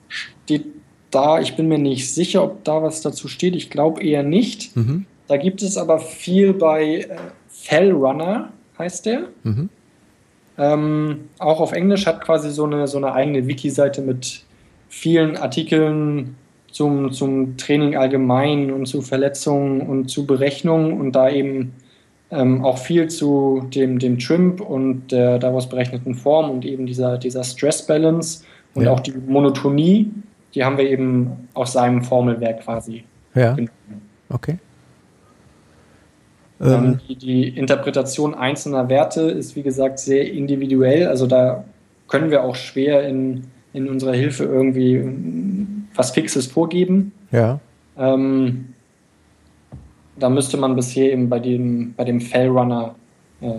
steht da. Ich bin mir nicht sicher, ob da was dazu steht. Ich glaube eher nicht. Mhm. Da gibt es aber viel bei äh, Fellrunner, heißt der. Mhm. Ähm, auch auf Englisch hat quasi so eine, so eine eigene Wiki-Seite mit vielen Artikeln zum, zum Training allgemein und zu Verletzungen und zu Berechnungen und da eben ähm, auch viel zu dem, dem Trimp und der daraus berechneten Form und eben dieser, dieser Stress Balance und ja. auch die Monotonie, die haben wir eben aus seinem Formelwerk quasi. Ja. Genommen. Okay. Ähm, die, die, Interpretation einzelner Werte ist, wie gesagt, sehr individuell. Also da können wir auch schwer in, in unserer Hilfe irgendwie was Fixes vorgeben. Ja. Ähm, da müsste man bisher eben bei dem, bei dem Fellrunner äh,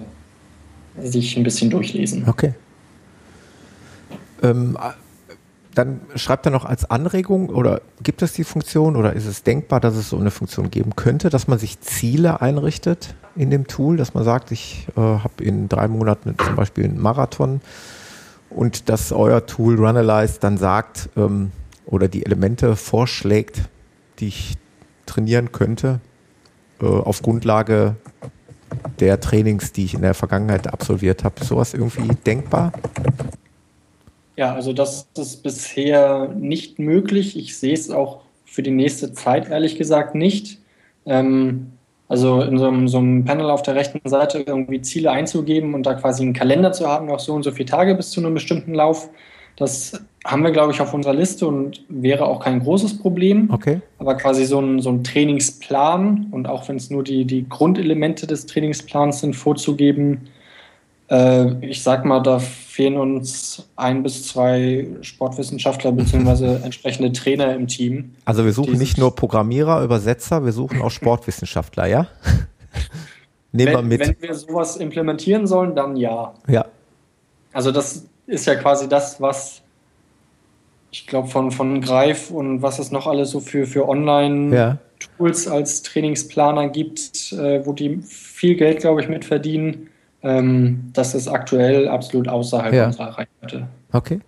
sich ein bisschen durchlesen. Okay. Ähm, dann schreibt er noch als Anregung oder gibt es die Funktion oder ist es denkbar, dass es so eine Funktion geben könnte, dass man sich Ziele einrichtet in dem Tool, dass man sagt, ich äh, habe in drei Monaten zum Beispiel einen Marathon und dass euer Tool Runalyze dann sagt ähm, oder die Elemente vorschlägt, die ich trainieren könnte, äh, auf Grundlage der Trainings, die ich in der Vergangenheit absolviert habe. Sowas irgendwie denkbar? Ja, also das ist bisher nicht möglich. Ich sehe es auch für die nächste Zeit ehrlich gesagt nicht. Ähm, also in so einem, so einem, Panel auf der rechten Seite irgendwie Ziele einzugeben und da quasi einen Kalender zu haben, noch so und so viele Tage bis zu einem bestimmten Lauf, das haben wir, glaube ich, auf unserer Liste und wäre auch kein großes Problem. Okay. Aber quasi so ein, so ein Trainingsplan und auch wenn es nur die, die Grundelemente des Trainingsplans sind, vorzugeben, äh, ich sag mal, da fehlen uns ein bis zwei Sportwissenschaftler <laughs> bzw. entsprechende Trainer im Team. Also wir suchen nicht nur Programmierer, Übersetzer, wir suchen auch <laughs> Sportwissenschaftler, ja? <laughs> Nehmen wir mit. Wenn wir sowas implementieren sollen, dann ja. Ja. Also das ist ja quasi das, was ich glaube von, von Greif und was es noch alles so für, für Online-Tools ja. als Trainingsplaner gibt, äh, wo die viel Geld, glaube ich, mit verdienen. Ähm, das ist aktuell absolut außerhalb ja. unserer Reichweite. Okay.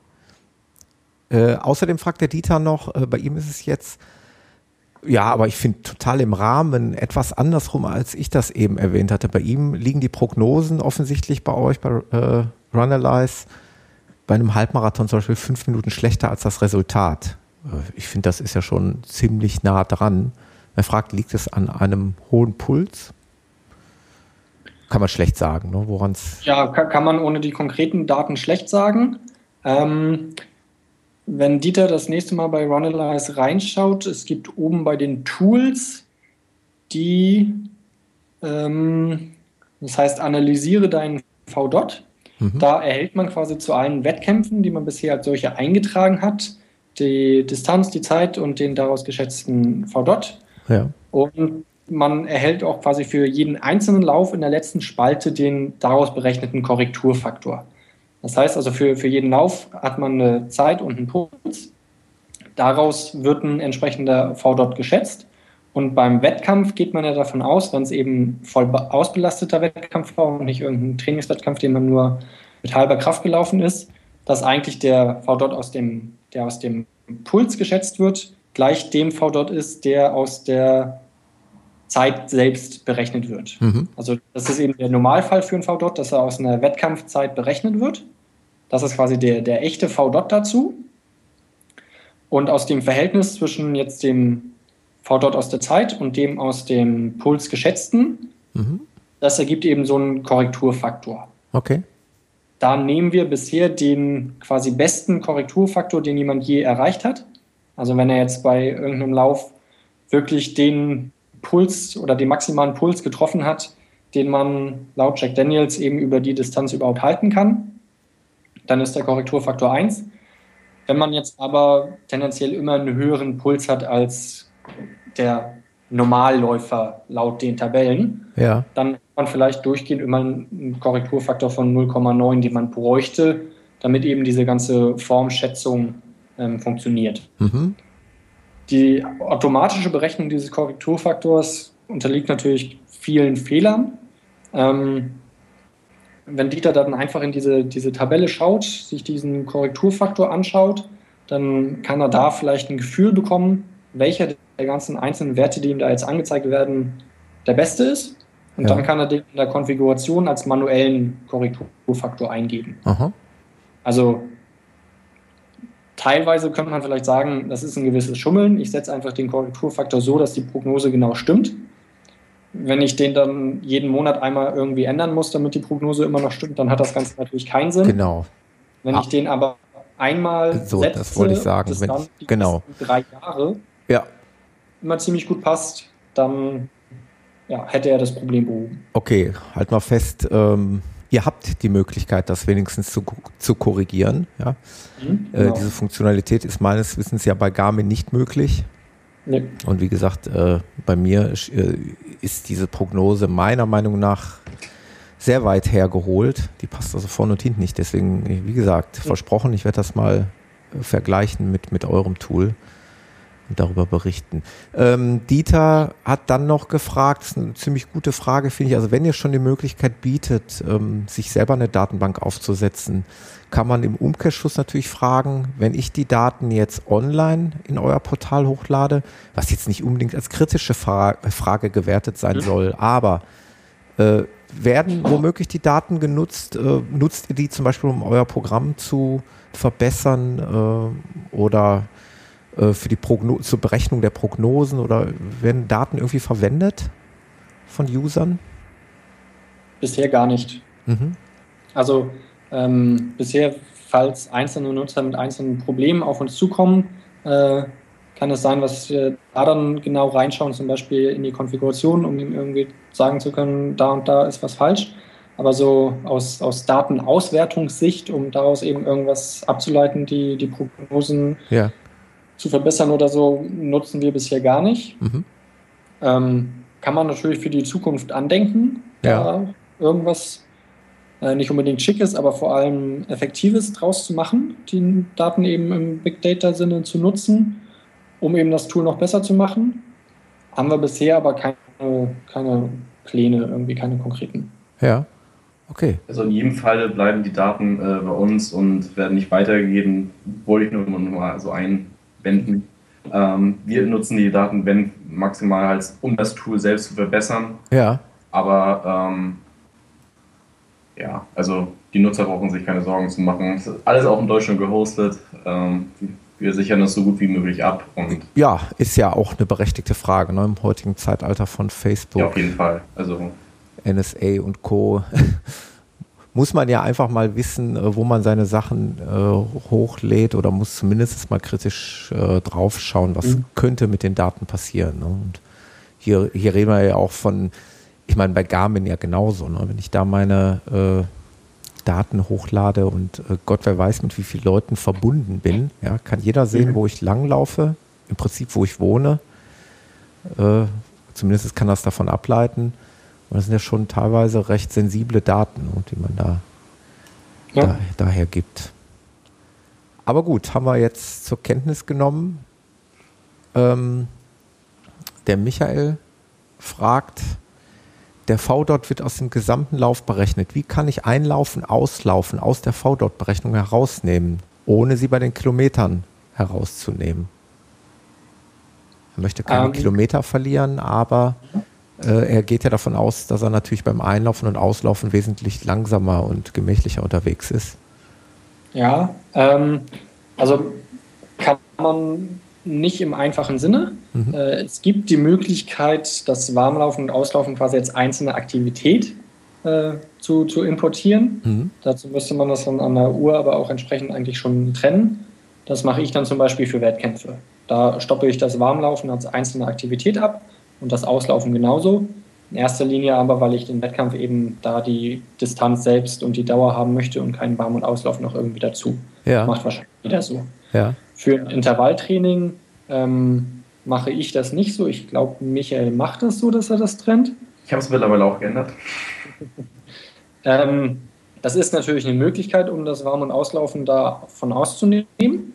Äh, außerdem fragt der Dieter noch, äh, bei ihm ist es jetzt, ja, aber ich finde total im Rahmen etwas andersrum, als ich das eben erwähnt hatte. Bei ihm liegen die Prognosen offensichtlich bei euch, bei äh, Runalyze, bei einem Halbmarathon zum Beispiel fünf Minuten schlechter als das Resultat. Äh, ich finde, das ist ja schon ziemlich nah dran. Er fragt, liegt es an einem hohen Puls? Kann man schlecht sagen, ne? woran. Ja, kann, kann, man ohne die konkreten Daten schlecht sagen. Ähm, wenn Dieter das nächste Mal bei Runalyze reinschaut, es gibt oben bei den Tools die, ähm, das heißt, analysiere deinen VDOT Mhm. Da erhält man quasi zu allen Wettkämpfen, die man bisher als solche eingetragen hat, die Distanz, die Zeit und den daraus geschätzten VDOT. Ja. Und man erhält auch quasi für jeden einzelnen Lauf in der letzten Spalte den daraus berechneten Korrekturfaktor. Das heißt also, für, für jeden Lauf hat man eine Zeit und einen Puls. daraus wird ein entsprechender V-Dot geschätzt. Und beim Wettkampf geht man ja davon aus, wenn es eben voll ausbelasteter Wettkampf war und nicht irgendein Trainingswettkampf, den man nur mit halber Kraft gelaufen ist, dass eigentlich der V-Dot aus dem, der aus dem Puls geschätzt wird, gleich dem V-Dot ist, der aus der Zeit selbst berechnet wird. Mhm. Also das ist eben der Normalfall für einen V-Dot, dass er aus einer Wettkampfzeit berechnet wird. Das ist quasi der, der echte V-Dot dazu. Und aus dem Verhältnis zwischen jetzt dem V-Dot aus der Zeit und dem aus dem Puls geschätzten, mhm. das ergibt eben so einen Korrekturfaktor. Okay. Da nehmen wir bisher den quasi besten Korrekturfaktor, den jemand je erreicht hat. Also wenn er jetzt bei irgendeinem Lauf wirklich den Puls oder den maximalen Puls getroffen hat, den man laut Jack Daniels eben über die Distanz überhaupt halten kann, dann ist der Korrekturfaktor 1. Wenn man jetzt aber tendenziell immer einen höheren Puls hat als der Normalläufer laut den Tabellen, ja. dann hat man vielleicht durchgehend immer einen Korrekturfaktor von 0,9, den man bräuchte, damit eben diese ganze Formschätzung ähm, funktioniert. Mhm. Die automatische Berechnung dieses Korrekturfaktors unterliegt natürlich vielen Fehlern. Ähm, wenn Dieter dann einfach in diese, diese Tabelle schaut, sich diesen Korrekturfaktor anschaut, dann kann er da vielleicht ein Gefühl bekommen, welcher der ganzen einzelnen Werte, die ihm da jetzt angezeigt werden, der beste ist. Und ja. dann kann er den in der Konfiguration als manuellen Korrekturfaktor eingeben. Aha. Also teilweise könnte man vielleicht sagen, das ist ein gewisses Schummeln. Ich setze einfach den Korrekturfaktor so, dass die Prognose genau stimmt. Wenn ich den dann jeden Monat einmal irgendwie ändern muss, damit die Prognose immer noch stimmt, dann hat das Ganze natürlich keinen Sinn. Genau. Wenn ah. ich den aber einmal so, setze, das wollte ich sagen. Wenn genau. drei Jahre ja. Immer ziemlich gut passt, dann ja, hätte er das Problem behoben. Okay, halt mal fest, ähm, ihr habt die Möglichkeit, das wenigstens zu, zu korrigieren. Ja? Mhm, äh, genau. äh, diese Funktionalität ist meines Wissens ja bei Garmin nicht möglich. Nee. Und wie gesagt, äh, bei mir äh, ist diese Prognose meiner Meinung nach sehr weit hergeholt. Die passt also vorne und hinten nicht. Deswegen, wie gesagt, versprochen, ich werde das mal vergleichen mit, mit eurem Tool darüber berichten. Ähm, Dieter hat dann noch gefragt, das ist eine ziemlich gute Frage, finde ich. Also wenn ihr schon die Möglichkeit bietet, ähm, sich selber eine Datenbank aufzusetzen, kann man im Umkehrschluss natürlich fragen, wenn ich die Daten jetzt online in euer Portal hochlade, was jetzt nicht unbedingt als kritische Fra Frage gewertet sein soll, aber äh, werden womöglich die Daten genutzt? Äh, nutzt ihr die zum Beispiel, um euer Programm zu verbessern äh, oder äh, für die Progno zur Berechnung der Prognosen oder werden Daten irgendwie verwendet von Usern? Bisher gar nicht. Mhm. Also ähm, bisher, falls einzelne Nutzer mit einzelnen Problemen auf uns zukommen, äh, kann es sein, dass wir da dann genau reinschauen, zum Beispiel in die Konfiguration, um ihm irgendwie sagen zu können, da und da ist was falsch. Aber so aus, aus Datenauswertungssicht, um daraus eben irgendwas abzuleiten, die, die Prognosen ja. Zu verbessern oder so, nutzen wir bisher gar nicht. Mhm. Ähm, kann man natürlich für die Zukunft andenken, ja. da irgendwas äh, nicht unbedingt schickes, aber vor allem effektives draus zu machen, die Daten eben im Big Data-Sinne zu nutzen, um eben das Tool noch besser zu machen. Haben wir bisher aber keine, keine Pläne, irgendwie keine konkreten. Ja. Okay. Also in jedem Fall bleiben die Daten äh, bei uns und werden nicht weitergegeben. Wollte ich nur mal so einwenden. Ähm, wir nutzen die Daten, wenn maximal halt, um das Tool selbst zu verbessern. Ja. Aber ähm, ja, also die Nutzer brauchen sich keine Sorgen zu machen. Es ist alles auch in Deutschland gehostet. Ähm, wir sichern das so gut wie möglich ab. Und ja, ist ja auch eine berechtigte Frage ne, im heutigen Zeitalter von Facebook. Ja, auf jeden Fall. Also NSA und Co. <laughs> muss man ja einfach mal wissen, äh, wo man seine Sachen äh, hochlädt oder muss zumindest mal kritisch äh, draufschauen, was mhm. könnte mit den Daten passieren. Ne? Und hier, hier reden wir ja auch von ich meine, bei Garmin ja genauso. Ne? Wenn ich da meine äh, Daten hochlade und äh, Gott wer weiß, mit wie vielen Leuten verbunden bin, ja, kann jeder sehen, mhm. wo ich langlaufe, im Prinzip, wo ich wohne. Äh, zumindest kann das davon ableiten. Und das sind ja schon teilweise recht sensible Daten, die man da, ja. da daher gibt. aber gut, haben wir jetzt zur Kenntnis genommen. Ähm, der Michael fragt, der V-Dot wird aus dem gesamten Lauf berechnet. Wie kann ich Einlaufen, Auslaufen aus der V-Dot-Berechnung herausnehmen, ohne sie bei den Kilometern herauszunehmen? Er möchte keine ähm, Kilometer verlieren, aber er geht ja davon aus, dass er natürlich beim Einlaufen und Auslaufen wesentlich langsamer und gemächlicher unterwegs ist. Ja, ähm, also kann man nicht im einfachen Sinne. Mhm. Äh, es gibt die Möglichkeit, das Warmlaufen und Auslaufen quasi als einzelne Aktivität äh, zu, zu importieren. Mhm. Dazu müsste man das dann an der Uhr aber auch entsprechend eigentlich schon trennen. Das mache ich dann zum Beispiel für Wettkämpfe. Da stoppe ich das Warmlaufen als einzelne Aktivität ab und das Auslaufen genauso. In erster Linie aber, weil ich den Wettkampf eben da die Distanz selbst und die Dauer haben möchte und keinen Warm- und Auslauf noch irgendwie dazu. Ja. Macht wahrscheinlich jeder so. Ja. Für Intervalltraining ähm, mache ich das nicht so. Ich glaube, Michael macht das so, dass er das trennt. Ich habe es mittlerweile auch geändert. <laughs> ähm, das ist natürlich eine Möglichkeit, um das Warm- und Auslaufen davon auszunehmen.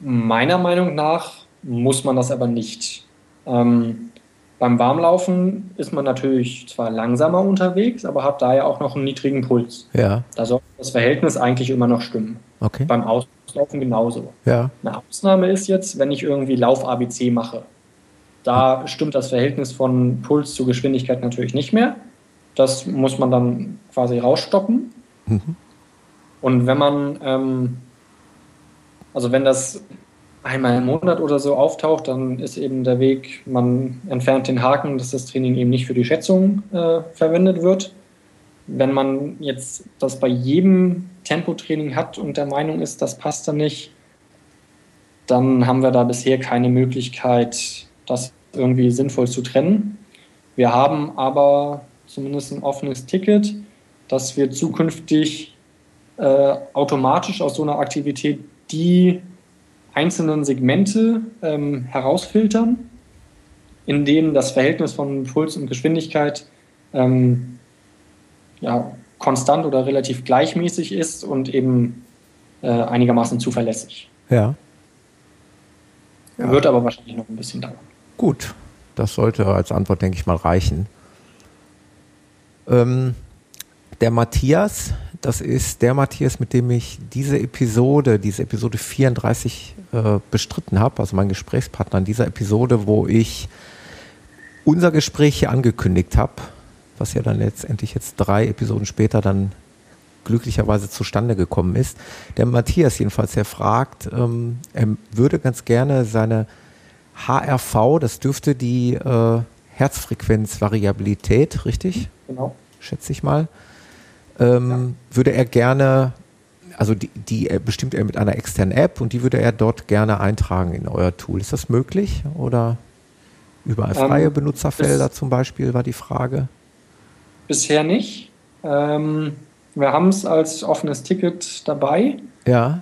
Meiner Meinung nach muss man das aber nicht. Ähm, beim Warmlaufen ist man natürlich zwar langsamer unterwegs, aber hat da ja auch noch einen niedrigen Puls. Ja. Da soll das Verhältnis eigentlich immer noch stimmen. Okay. Beim Auslaufen genauso. Ja. Eine Ausnahme ist jetzt, wenn ich irgendwie Lauf-ABC mache. Da stimmt das Verhältnis von Puls zu Geschwindigkeit natürlich nicht mehr. Das muss man dann quasi rausstoppen. Mhm. Und wenn man, ähm, also wenn das einmal im Monat oder so auftaucht, dann ist eben der Weg, man entfernt den Haken, dass das Training eben nicht für die Schätzung äh, verwendet wird. Wenn man jetzt das bei jedem Tempotraining hat und der Meinung ist, das passt dann nicht, dann haben wir da bisher keine Möglichkeit, das irgendwie sinnvoll zu trennen. Wir haben aber zumindest ein offenes Ticket, dass wir zukünftig äh, automatisch aus so einer Aktivität die einzelnen Segmente ähm, herausfiltern, in denen das Verhältnis von Puls und Geschwindigkeit ähm, ja, konstant oder relativ gleichmäßig ist und eben äh, einigermaßen zuverlässig. Ja. ja. Wird aber wahrscheinlich noch ein bisschen dauern. Gut, das sollte als Antwort, denke ich mal, reichen. Ähm, der Matthias, das ist der Matthias, mit dem ich diese Episode, diese Episode 34 äh, bestritten habe, also mein Gesprächspartner in dieser Episode, wo ich unser Gespräch hier angekündigt habe, was ja dann letztendlich jetzt drei Episoden später dann glücklicherweise zustande gekommen ist. Der Matthias jedenfalls, der fragt, ähm, er würde ganz gerne seine HRV, das dürfte die äh, Herzfrequenzvariabilität, richtig? Genau. Schätze ich mal ähm, ja. würde er gerne, also die, die bestimmt er mit einer externen App und die würde er dort gerne eintragen in euer Tool. Ist das möglich oder überall freie ähm, Benutzerfelder zum Beispiel war die Frage? Bisher nicht. Ähm, wir haben es als offenes Ticket dabei. Ja.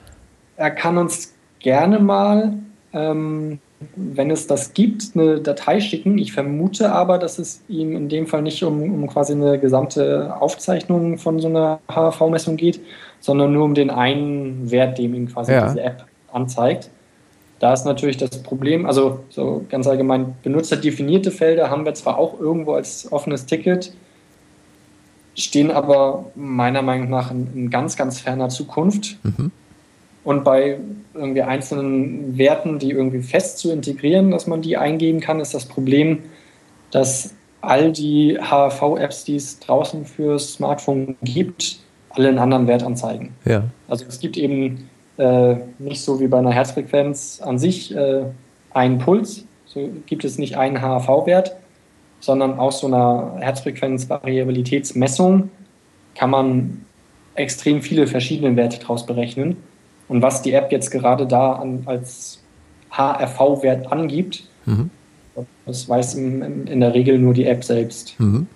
Er kann uns gerne mal ähm, wenn es das gibt, eine Datei schicken. Ich vermute aber, dass es ihm in dem Fall nicht um, um quasi eine gesamte Aufzeichnung von so einer HV-Messung geht, sondern nur um den einen Wert, dem ihm quasi ja. diese App anzeigt. Da ist natürlich das Problem, also so ganz allgemein benutzerdefinierte Felder haben wir zwar auch irgendwo als offenes Ticket, stehen aber meiner Meinung nach in, in ganz, ganz ferner Zukunft. Mhm. Und bei irgendwie einzelnen Werten, die irgendwie fest zu integrieren, dass man die eingeben kann, ist das Problem, dass all die HV-Apps, die es draußen für Smartphone gibt, alle einen anderen Wert anzeigen. Ja. Also es gibt eben äh, nicht so wie bei einer Herzfrequenz an sich äh, einen Puls, so gibt es nicht einen HV-Wert, sondern aus so einer Herzfrequenz-Variabilitätsmessung kann man extrem viele verschiedene Werte daraus berechnen. Und was die App jetzt gerade da an, als HRV-Wert angibt, mhm. das weiß in, in, der Regel nur die App selbst. Mhm.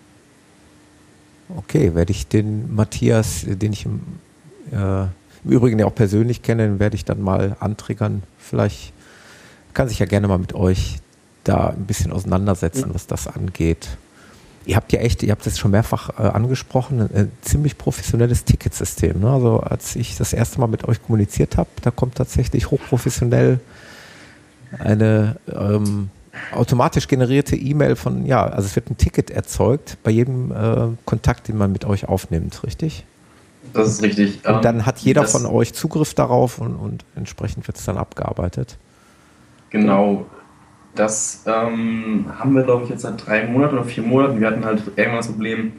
Okay, werde ich den Matthias, den ich im, äh, im Übrigen ja auch persönlich kenne, den werde ich dann mal antriggern. Vielleicht kann sich ja gerne mal mit euch da ein bisschen auseinandersetzen, mhm. was das angeht. Ihr habt ja echt, ihr habt es schon mehrfach äh, angesprochen, ein, ein, ziemlich professionelles Ticketsystem. Ne? Also als ich das erste Mal mit euch kommuniziert habe, da kommt tatsächlich hochprofessionell eine ähm, automatisch generierte E-Mail von, ja, also es wird ein Ticket erzeugt bei jedem äh, Kontakt, den man mit euch aufnimmt, richtig? Das ist richtig. Und dann ähm, hat jeder von euch Zugriff darauf und, und entsprechend wird es dann abgearbeitet. Genau. Das ähm, haben wir, glaube ich, jetzt seit drei Monaten oder vier Monaten. Wir hatten halt irgendwann das Problem,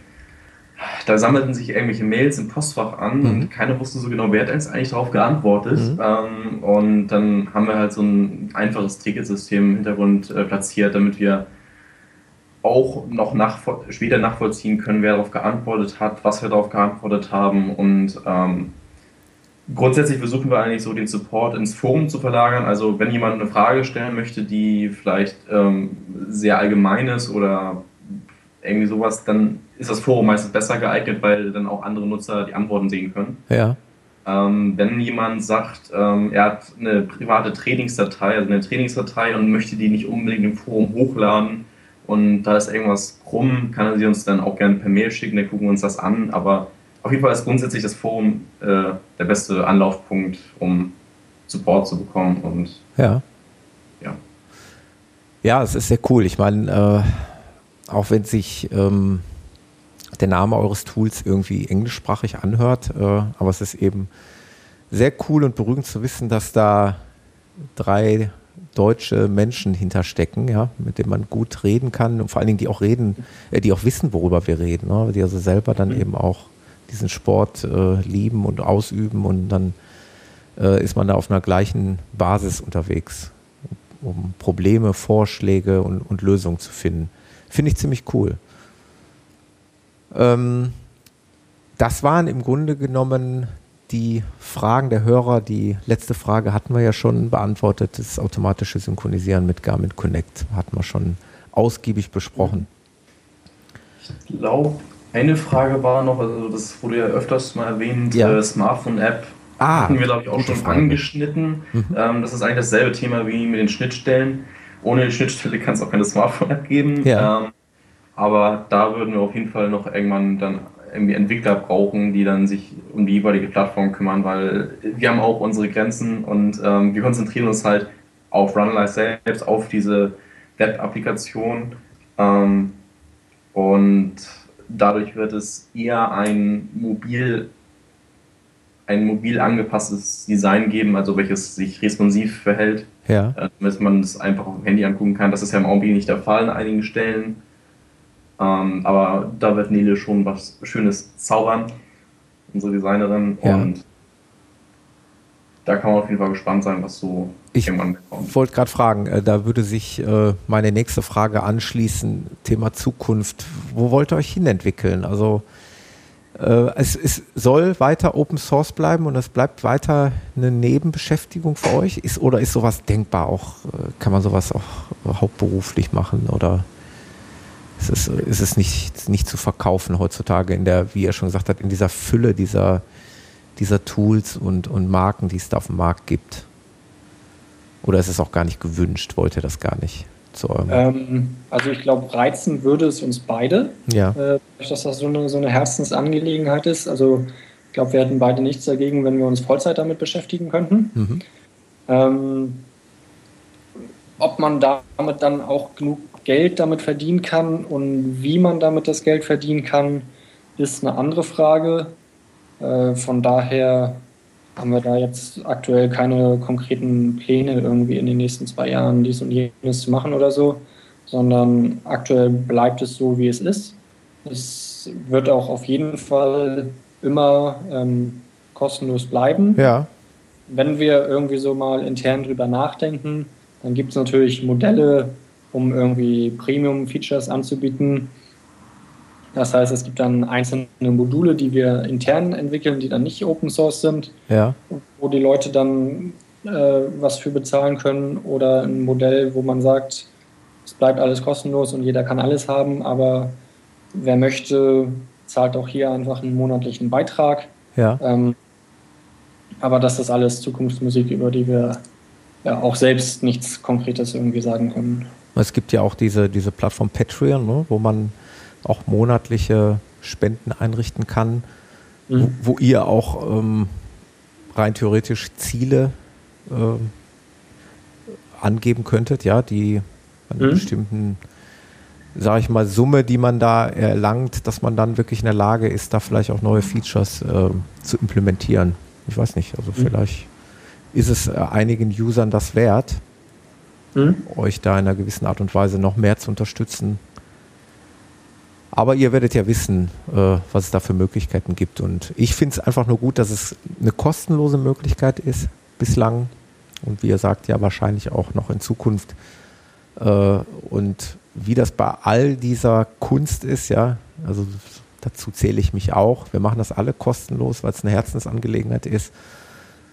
da sammelten sich irgendwelche Mails im Postfach an mhm. und keiner wusste so genau, wer hat jetzt eigentlich darauf geantwortet. Mhm. Ähm, und dann haben wir halt so ein einfaches Ticketsystem im Hintergrund äh, platziert, damit wir auch noch nachvoll später nachvollziehen können, wer darauf geantwortet hat, was wir darauf geantwortet haben. Und ähm, grundsätzlich versuchen wir eigentlich so den Support ins Forum zu verlagern. Also wenn jemand eine Frage stellen möchte, die vielleicht ähm, sehr allgemein ist oder irgendwie sowas, dann ist das Forum meistens besser geeignet, weil dann auch andere Nutzer die Antworten sehen können. Ja. Ähm, wenn jemand sagt, ähm, er hat eine private Trainingsdatei, also eine Trainingsdatei und möchte die nicht unbedingt im Forum hochladen, und da ist irgendwas krumm, kann er sie uns dann auch gerne per Mail schicken, dann gucken wir uns das an. Aber auf jeden Fall ist grundsätzlich das Forum äh, der beste Anlaufpunkt, um Support zu bekommen. Und ja. Ja, ja es ist sehr cool. Ich meine, äh, auch wenn sich ähm, der Name eures Tools irgendwie englischsprachig anhört, äh, aber es ist eben sehr cool und beruhigend zu wissen, dass da drei deutsche Menschen hinterstecken, ja, mit denen man gut reden kann und vor allen Dingen die auch reden, äh, die auch wissen, worüber wir reden, ne, die also selber dann mhm. eben auch diesen Sport äh, lieben und ausüben und dann äh, ist man da auf einer gleichen Basis unterwegs, um Probleme, Vorschläge und, und Lösungen zu finden. Finde ich ziemlich cool. Ähm, das waren im Grunde genommen die Fragen der Hörer, die letzte Frage hatten wir ja schon beantwortet, das automatische Synchronisieren mit Garmin Connect hatten wir schon ausgiebig besprochen. Ich glaube, eine Frage war noch, also das wurde ja öfters mal erwähnt, ja. äh, Smartphone-App. Ah, hatten wir, glaube ich, auch schon Frage. angeschnitten. Mhm. Ähm, das ist eigentlich dasselbe Thema wie mit den Schnittstellen. Ohne die Schnittstelle kann es auch keine Smartphone-App geben. Ja. Ähm, aber da würden wir auf jeden Fall noch irgendwann dann irgendwie Entwickler brauchen, die dann sich um die jeweilige Plattform kümmern, weil wir haben auch unsere Grenzen und ähm, wir konzentrieren uns halt auf Runlife selbst, auf diese Web-Applikation ähm, und dadurch wird es eher ein mobil ein mobil angepasstes Design geben, also welches sich responsiv verhält, ja. äh, dass man es einfach auf dem Handy angucken kann. Das ist ja im Augenblick nicht der Fall an einigen Stellen. Ähm, aber da wird Nele schon was Schönes zaubern, unsere Designerin. Ja. Und da kann man auf jeden Fall gespannt sein, was so ich wollte gerade fragen, äh, da würde sich äh, meine nächste Frage anschließen, Thema Zukunft. Wo wollt ihr euch hinentwickeln? Also äh, es, es, soll weiter Open Source bleiben und es bleibt weiter eine Nebenbeschäftigung für euch? Ist, oder ist sowas denkbar auch, kann man sowas auch hauptberuflich machen oder? es ist, es ist nicht, nicht zu verkaufen heutzutage in der, wie er schon gesagt hat, in dieser Fülle dieser, dieser Tools und, und Marken, die es da auf dem Markt gibt. Oder ist es auch gar nicht gewünscht? Wollt ihr das gar nicht? Zu eurem ähm, also ich glaube, reizen würde es uns beide, ja. äh, dass das so eine, so eine Herzensangelegenheit ist. Also ich glaube, wir hätten beide nichts dagegen, wenn wir uns Vollzeit damit beschäftigen könnten. Mhm. Ähm, ob man damit dann auch genug Geld damit verdienen kann und wie man damit das Geld verdienen kann, ist eine andere Frage. Äh, von daher haben wir da jetzt aktuell keine konkreten Pläne, irgendwie in den nächsten zwei Jahren dies und jenes zu machen oder so, sondern aktuell bleibt es so, wie es ist. Es wird auch auf jeden Fall immer ähm, kostenlos bleiben. Ja. Wenn wir irgendwie so mal intern drüber nachdenken, dann gibt es natürlich Modelle, um irgendwie Premium-Features anzubieten. Das heißt, es gibt dann einzelne Module, die wir intern entwickeln, die dann nicht Open Source sind, ja. wo die Leute dann äh, was für bezahlen können oder ein Modell, wo man sagt, es bleibt alles kostenlos und jeder kann alles haben, aber wer möchte, zahlt auch hier einfach einen monatlichen Beitrag. Ja. Ähm, aber das ist alles Zukunftsmusik, über die wir ja auch selbst nichts Konkretes irgendwie sagen können. Es gibt ja auch diese, diese Plattform Patreon, ne, wo man auch monatliche Spenden einrichten kann, mhm. wo, wo, ihr auch ähm, rein theoretisch Ziele äh, angeben könntet, ja, die einer mhm. bestimmten, sage ich mal, Summe, die man da erlangt, dass man dann wirklich in der Lage ist, da vielleicht auch neue Features äh, zu implementieren. Ich weiß nicht, also mhm. vielleicht ist es äh, einigen Usern das wert, mhm. euch da in einer gewissen Art und Weise noch mehr zu unterstützen. Aber ihr werdet ja wissen, äh, was es da für Möglichkeiten gibt. Und ich finde es einfach nur gut, dass es eine kostenlose Möglichkeit ist bislang. Und wie ihr sagt, ja wahrscheinlich auch noch in Zukunft. Äh, und wie das bei all dieser Kunst ist, ja, also dazu zähle ich mich auch. Wir machen das alle kostenlos, weil es eine Herzensangelegenheit ist.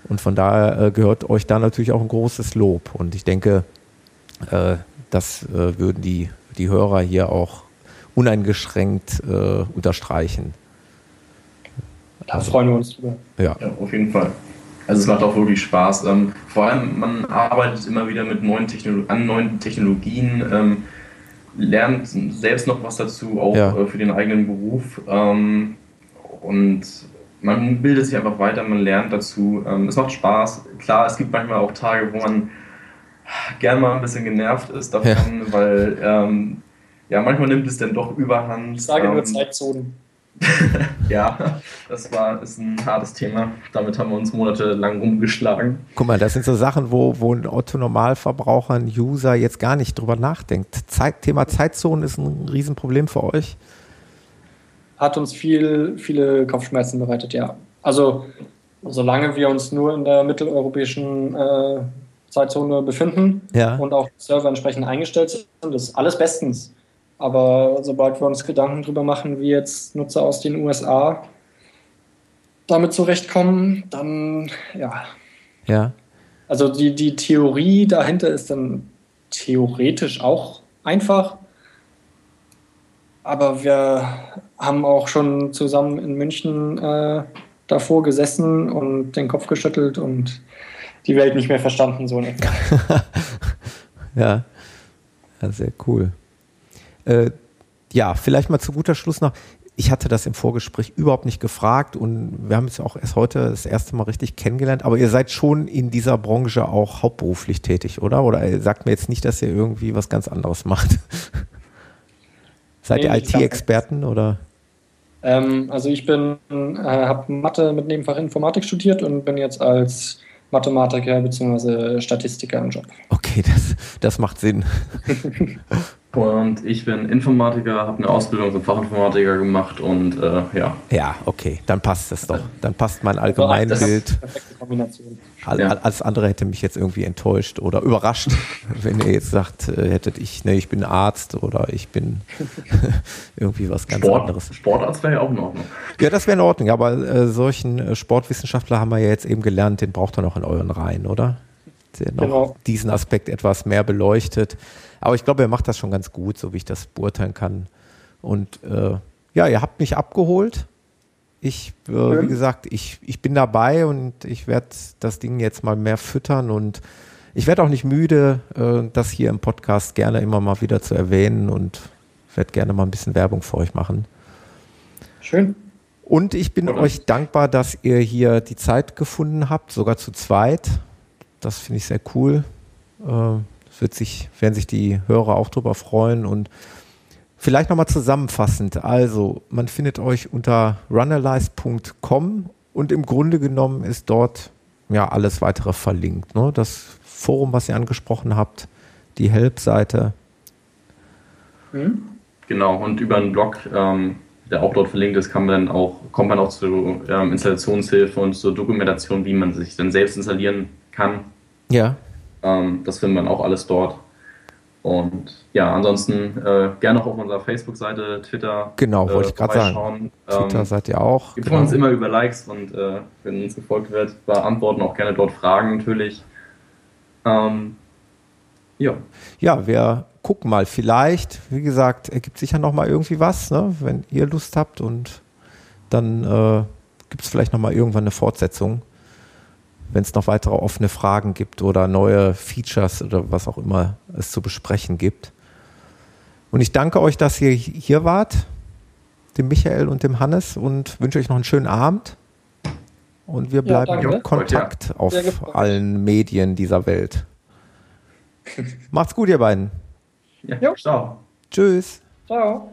Und von daher äh, gehört euch da natürlich auch ein großes Lob. Und ich denke, äh, das äh, würden die, die Hörer hier auch uneingeschränkt äh, unterstreichen. Da also, freuen wir uns drüber. Ja. ja. auf jeden Fall. Also es macht auch wirklich Spaß. Ähm, vor allem, man arbeitet immer wieder mit neuen an neuen Technologien, ähm, lernt selbst noch was dazu, auch ja. äh, für den eigenen Beruf. Ähm, und man bildet sich einfach weiter, man lernt dazu. Ähm, es macht Spaß. Klar, es gibt manchmal auch Tage, wo man gern mal ein bisschen genervt ist davon, ja. weil ähm, ja, manchmal nimmt es dann doch überhand. Ich sage nur ähm, Zeitzonen. <laughs> ja, das war ist ein hartes Thema. Damit haben wir uns monatelang rumgeschlagen. Guck mal, das sind so Sachen, wo, wo ein Otto-Normalverbraucher, ein User jetzt gar nicht drüber nachdenkt. Zeit, Thema Zeitzonen ist ein Riesenproblem für euch. Hat uns viel, viele Kopfschmerzen bereitet, ja. Also, solange wir uns nur in der mitteleuropäischen äh, Zeitzone befinden ja. und auch Server entsprechend eingestellt sind, ist alles bestens. Aber sobald wir uns Gedanken darüber machen, wie jetzt Nutzer aus den USA damit zurechtkommen, dann ja. Ja. Also die, die Theorie dahinter ist dann theoretisch auch einfach. Aber wir haben auch schon zusammen in München äh, davor gesessen und den Kopf geschüttelt und die Welt nicht mehr verstanden, so etwa. <laughs> ja. ja, sehr cool. Äh, ja, vielleicht mal zu guter Schluss noch. Ich hatte das im Vorgespräch überhaupt nicht gefragt und wir haben es auch erst heute das erste Mal richtig kennengelernt. Aber ihr seid schon in dieser Branche auch hauptberuflich tätig, oder? Oder sagt mir jetzt nicht, dass ihr irgendwie was ganz anderes macht. <laughs> seid nee, ihr IT-Experten oder? Ähm, also ich bin, äh, habe Mathe mit Nebenfach Informatik studiert und bin jetzt als Mathematiker bzw. Statistiker im Job. Okay, das, das macht Sinn. <laughs> Und ich bin Informatiker, habe eine Ausbildung zum Fachinformatiker gemacht und äh, ja. Ja, okay, dann passt es doch. Dann passt mein Allgemeinbild. Alles andere hätte mich jetzt irgendwie enttäuscht oder überrascht, <laughs> wenn ihr jetzt sagt, äh, hättet ich, ne, ich bin Arzt oder ich bin <laughs> irgendwie was ganz Sport, anderes. Sportarzt wäre ja auch in Ordnung. Ja, das wäre in Ordnung, aber äh, solchen äh, Sportwissenschaftler haben wir ja jetzt eben gelernt, den braucht er noch in euren Reihen, oder? Der noch genau. diesen Aspekt etwas mehr beleuchtet. Aber ich glaube, er macht das schon ganz gut, so wie ich das beurteilen kann. Und äh, ja, ihr habt mich abgeholt. Ich, äh, mhm. wie gesagt, ich, ich bin dabei und ich werde das Ding jetzt mal mehr füttern und ich werde auch nicht müde, äh, das hier im Podcast gerne immer mal wieder zu erwähnen und werde gerne mal ein bisschen Werbung für euch machen. Schön. Und ich bin Oder? euch dankbar, dass ihr hier die Zeit gefunden habt, sogar zu zweit. Das finde ich sehr cool. Äh, wird sich, werden sich die Hörer auch drüber freuen und vielleicht nochmal zusammenfassend. Also, man findet euch unter runalyze.com und im Grunde genommen ist dort ja alles weitere verlinkt. Ne? Das Forum, was ihr angesprochen habt, die Help-Seite. Mhm. Genau, und über einen Blog, ähm, der auch dort verlinkt ist, kann man dann auch, kommt man auch zu ähm, Installationshilfe und zur Dokumentation, wie man sich dann selbst installieren kann. Ja. Ähm, das findet man auch alles dort. Und ja, ansonsten äh, gerne auch auf unserer Facebook-Seite, Twitter. Genau, wollte äh, ich gerade sagen. Twitter ähm, seid ihr auch. Wir genau. freuen uns immer über Likes und äh, wenn uns gefolgt wird, beantworten auch gerne dort Fragen natürlich. Ähm, ja. Ja, wir gucken mal. Vielleicht, wie gesagt, ergibt sich ja nochmal irgendwie was, ne? wenn ihr Lust habt und dann äh, gibt es vielleicht nochmal irgendwann eine Fortsetzung wenn es noch weitere offene Fragen gibt oder neue Features oder was auch immer es zu besprechen gibt. Und ich danke euch, dass ihr hier wart. dem Michael und dem Hannes und wünsche euch noch einen schönen Abend. Und wir bleiben ja, in Kontakt auf allen Medien dieser Welt. <laughs> Macht's gut, ihr beiden. Ja, ciao. Tschüss. Ciao.